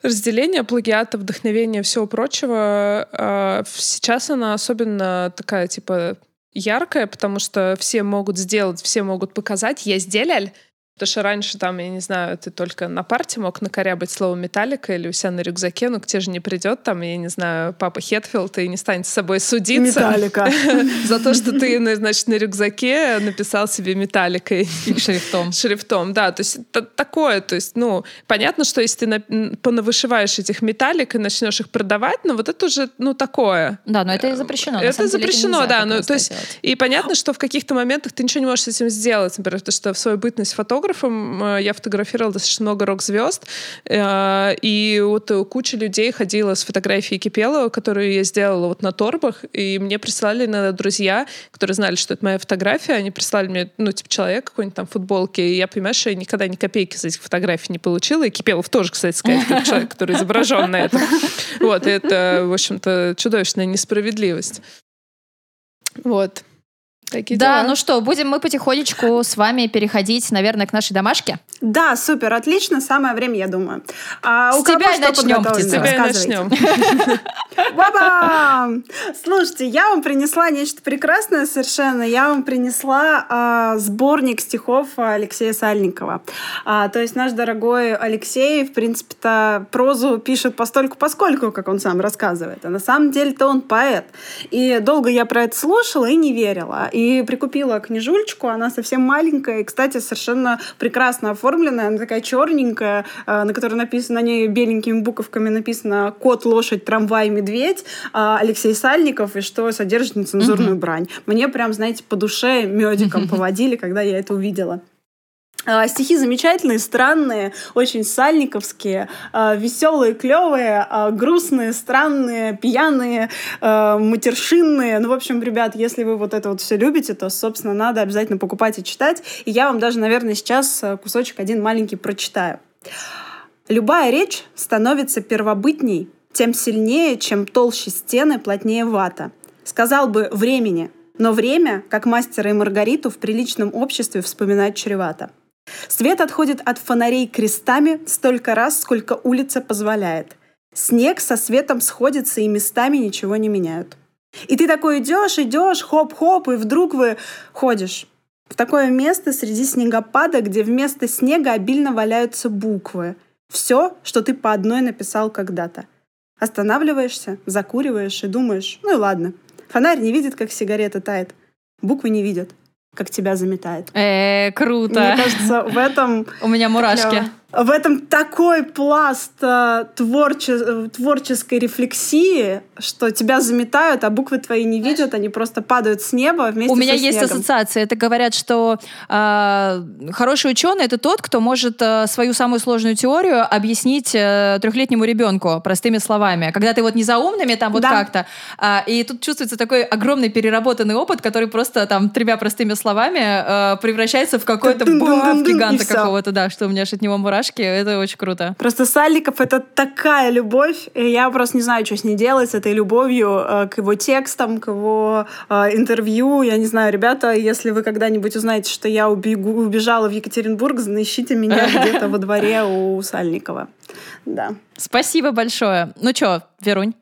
разделение плагиата, вдохновения, всего прочего, а, сейчас она особенно такая, типа, яркая, потому что все могут сделать, все могут показать, я сделал, Потому что раньше там, я не знаю, ты только на парте мог накорябать слово «металлика» или у себя на рюкзаке, ну к тебе же не придет там, я не знаю, папа Хетфилд и не станет с собой судиться. Металлика. За то, что ты, ну, значит, на рюкзаке написал себе «металликой». Шрифтом. Шрифтом, да. То есть такое, то есть, ну, понятно, что если ты понавышиваешь этих металлик и начнешь их продавать, но вот это уже, ну, такое. Да, но это и запрещено. Это запрещено, да. Ну, то есть, и понятно, что в каких-то моментах ты ничего не можешь с этим сделать, например, потому что в свою бытность фотограф фотографом. Э, я фотографировала достаточно много рок-звезд. Э, и вот куча людей ходила с фотографией Кипелова, которую я сделала вот на торбах. И мне прислали иногда друзья, которые знали, что это моя фотография. Они прислали мне, ну, типа, человек какой-нибудь там в футболке. И я понимаю, что я никогда ни копейки за этих фотографий не получила. И Кипелов тоже, кстати сказать, как человек, который изображен на этом. Вот, это, в общем-то, чудовищная несправедливость. Вот. Такие да, дела. ну что, будем мы потихонечку с вами переходить, наверное, к нашей домашке? Да, супер, отлично, самое время, я думаю. А с тебя начнем, С тебя начнем. Баба! Слушайте, я вам принесла нечто прекрасное совершенно. Я вам принесла а, сборник стихов Алексея Сальникова. А, то есть наш дорогой Алексей, в принципе-то, прозу пишет постольку поскольку, как он сам рассказывает. А на самом деле-то он поэт. И долго я про это слушала и не верила. И прикупила книжульчку, она совсем маленькая, и, кстати, совершенно прекрасно оформленная, она такая черненькая, э, на которой написано, на ней беленькими буковками написано «Кот, лошадь, трамвай, медведь», а Алексей Сальников, и что содержит нецензурную брань. Мне прям, знаете, по душе медиком поводили, когда я это увидела. А, стихи замечательные, странные, очень сальниковские, а, веселые, клевые, а, грустные, странные, пьяные, матершинные. Ну, в общем, ребят, если вы вот это вот все любите, то, собственно, надо обязательно покупать и читать. И я вам даже, наверное, сейчас кусочек один маленький прочитаю. Любая речь становится первобытней, тем сильнее, чем толще стены, плотнее вата. Сказал бы времени, Но время, как мастера и Маргариту, в приличном обществе вспоминать чревато. Свет отходит от фонарей крестами столько раз, сколько улица позволяет. Снег со светом сходится и местами ничего не меняют. И ты такой идешь, идешь, хоп-хоп, и вдруг вы ходишь в такое место среди снегопада, где вместо снега обильно валяются буквы. Все, что ты по одной написал когда-то. Останавливаешься, закуриваешь и думаешь, ну и ладно. Фонарь не видит, как сигарета тает. Буквы не видят, как тебя заметает. Э, круто. Мне кажется, в этом... У меня мурашки в этом такой пласт э, творче, творческой рефлексии, что тебя заметают, а буквы твои не видят, они просто падают с неба вместе У меня со есть снегом. ассоциация. Это говорят, что э, хороший ученый это тот, кто может э, свою самую сложную теорию объяснить э, трехлетнему ребенку простыми словами. Когда ты вот не за умными там вот Да. как-то, а, и тут чувствуется такой огромный переработанный опыт, который просто там тремя простыми словами э, превращается в какой-то и гиганта какого-то, да, что у меня аж от него мурашки. Это очень круто. Просто Сальников — это такая любовь, и я просто не знаю, что с ней делать, с этой любовью э, к его текстам, к его э, интервью. Я не знаю, ребята, если вы когда-нибудь узнаете, что я убегу, убежала в Екатеринбург, ищите меня где-то во дворе у Сальникова. Да. Спасибо большое. Ну что, Верунь?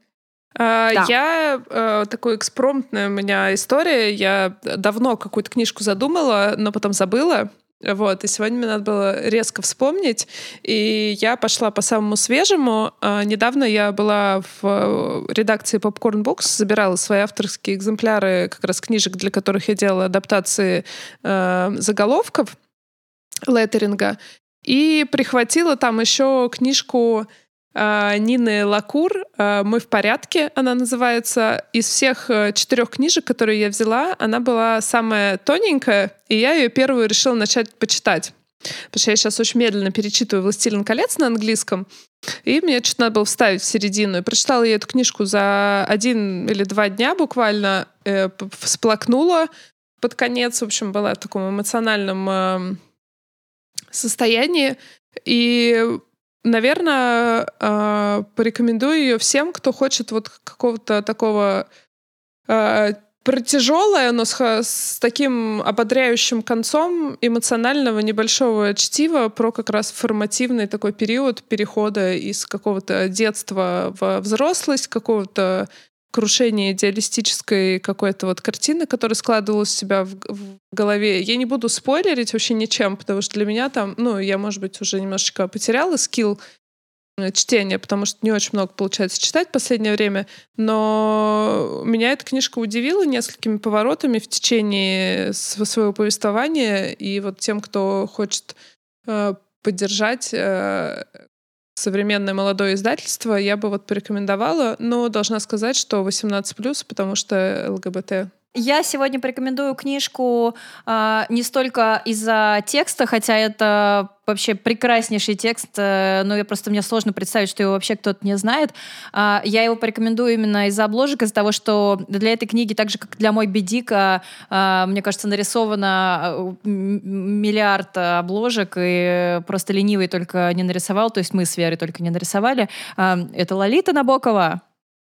А, Да. Я э, такой экспромтная у меня история. Я давно какую-то книжку задумала, но потом забыла. Вот, и сегодня мне надо было резко вспомнить, и я пошла по самому свежему. А, недавно я была в э, редакции Popcorn Books, забирала свои авторские экземпляры как раз книжек, для которых я делала адаптации э, заголовков леттеринга, и прихватила там еще книжку Нины Лакур а, «Мы в порядке», она называется. Из всех э, четырех книжек, которые я взяла, она была самая тоненькая, и я ее первую решила начать почитать. Потому что я сейчас очень медленно перечитываю «Властелин колец» на английском, и мне что-то надо было вставить в середину. И прочитала я эту книжку за один или два дня буквально, э, всплакнула под конец, в общем, была в таком эмоциональном эм, состоянии. И, наверное, э, порекомендую ее всем, кто хочет вот какого-то такого э, про тяжелое, но с, с таким ободряющим концом эмоционального небольшого чтива про как раз формативный такой период перехода из какого-то детства в взрослость, какого-то крушения идеалистической какой-то вот картины, которая складывалась у себя в, в голове. Я не буду спойлерить вообще ничем, потому что для меня там, ну, я, может быть, уже немножечко потеряла скилл э, чтения, потому что не очень много получается читать в последнее время, но меня эта книжка удивила несколькими поворотами в течение св- своего повествования, и вот тем, кто хочет э, поддержать э, современное молодое издательство, я бы вот порекомендовала, но должна сказать, что 18+, потому что ЛГБТ. Я сегодня порекомендую книжку а, не столько из-за текста, хотя это вообще прекраснейший текст, э, но я просто мне сложно представить, что его вообще кто-то не знает. А, я его порекомендую именно из-за обложек, из-за того, что для этой книги, так же как для мой Бедика, а, мне кажется, нарисовано э, миллиард обложек, и просто ленивый только не нарисовал, то есть мы с Верой только не нарисовали. А, это Лолита Набокова.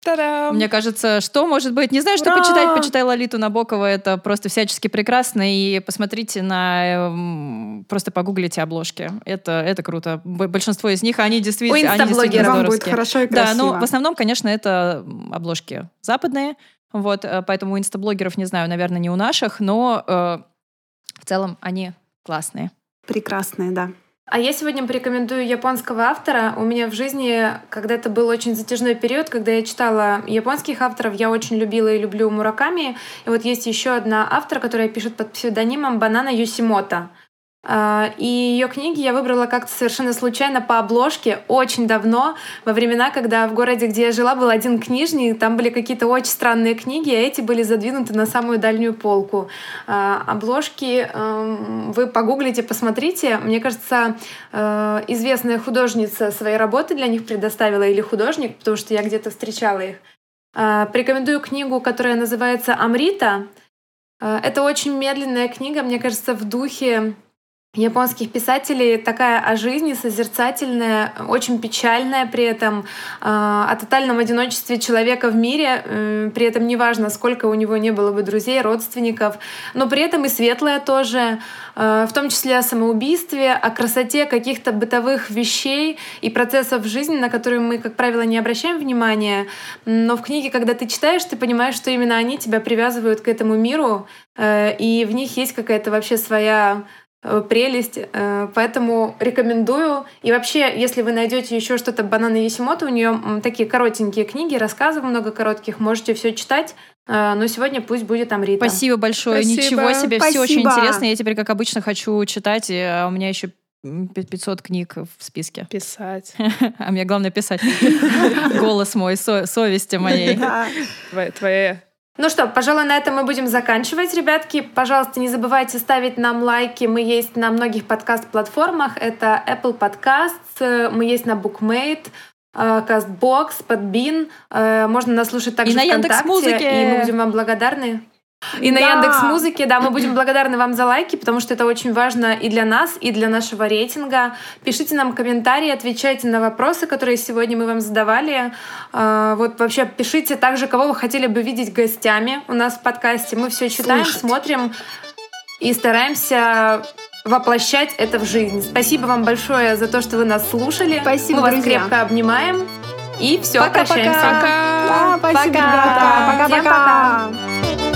Та-дам! Мне кажется, что может быть? Не знаю, что Ура! почитать. Почитай Лолиту Набокова. Это просто всячески прекрасно. И посмотрите на... эм, Просто погуглите обложки. Это, это круто. Большинство из них, они действительно, они действительно инстаблогеров. Вам будет хорошо и Да, красиво. ну, в основном, конечно, это обложки западные. Вот, э, поэтому у инстаблогеров, не знаю, наверное, не у наших, но э, в целом они классные. Прекрасные, да. А я сегодня порекомендую японского автора. У меня в жизни когда-то был очень затяжной период, когда я читала японских авторов. Я очень любила и люблю Мураками. И вот есть еще одна автор, которая пишет под псевдонимом Банана Юсимото. А, И ее книги я выбрала как-то совершенно случайно по обложке очень давно, во времена, когда в городе, где я жила, был один книжник, там были какие-то очень странные книги, а эти были задвинуты на самую дальнюю полку. А, Обложки эм, вы погуглите, посмотрите. Мне кажется, э, известная художница свои работы для них предоставила или художник, потому что я где-то встречала их. А, Порекомендую книгу, которая называется «Амрита». Э, Это очень медленная книга, мне кажется, в духе японских писателей такая о жизни, созерцательная, очень печальная при этом, а, о тотальном одиночестве человека в мире, при этом неважно, сколько у него не было бы друзей, родственников, но при этом и светлая тоже, э, в том числе о самоубийстве, о красоте каких-то бытовых вещей и процессов жизни, на которые мы, как правило, не обращаем внимания. Но в книге, когда ты читаешь, ты понимаешь, что именно они тебя привязывают к этому миру, э, и в них есть какая-то вообще своя прелесть, э, поэтому рекомендую. И вообще, если вы найдете еще что-то Банана Есимото, у нее такие коротенькие книги, рассказов много коротких, можете все читать. Э, но сегодня пусть будет там Рита. Спасибо большое, Спасибо. ничего себе, Спасибо. все очень интересно. Я теперь, как обычно, хочу читать, а у меня еще 500 книг в списке. Писать. А мне главное писать. Голос мой, со- совести моей. Твоя Ну что, пожалуй, на этом мы будем заканчивать, ребятки. Пожалуйста, не забывайте ставить нам лайки. Мы есть на многих подкаст-платформах. Это Apple Podcasts, э, мы есть на Bookmate, э, CastBox, Podbean. Э, Можно нас слушать также И на ВКонтакте. И мы будем вам благодарны. И на Да. Яндекс Музыке, да, мы будем благодарны вам за лайки, потому что это очень важно и для нас, и для нашего рейтинга. Пишите нам комментарии, отвечайте на вопросы, которые сегодня мы вам задавали. А, Вот вообще пишите также, кого вы хотели бы видеть гостями у нас в подкасте. Мы все читаем, Слушать. смотрим и стараемся воплощать это в жизнь. Спасибо вам большое за то, что вы нас слушали. Спасибо, Мы вас друзья. крепко обнимаем. И все, Пока-пока. прощаемся. Пока! Да, спасибо, Пока. ребята. Пока-пока.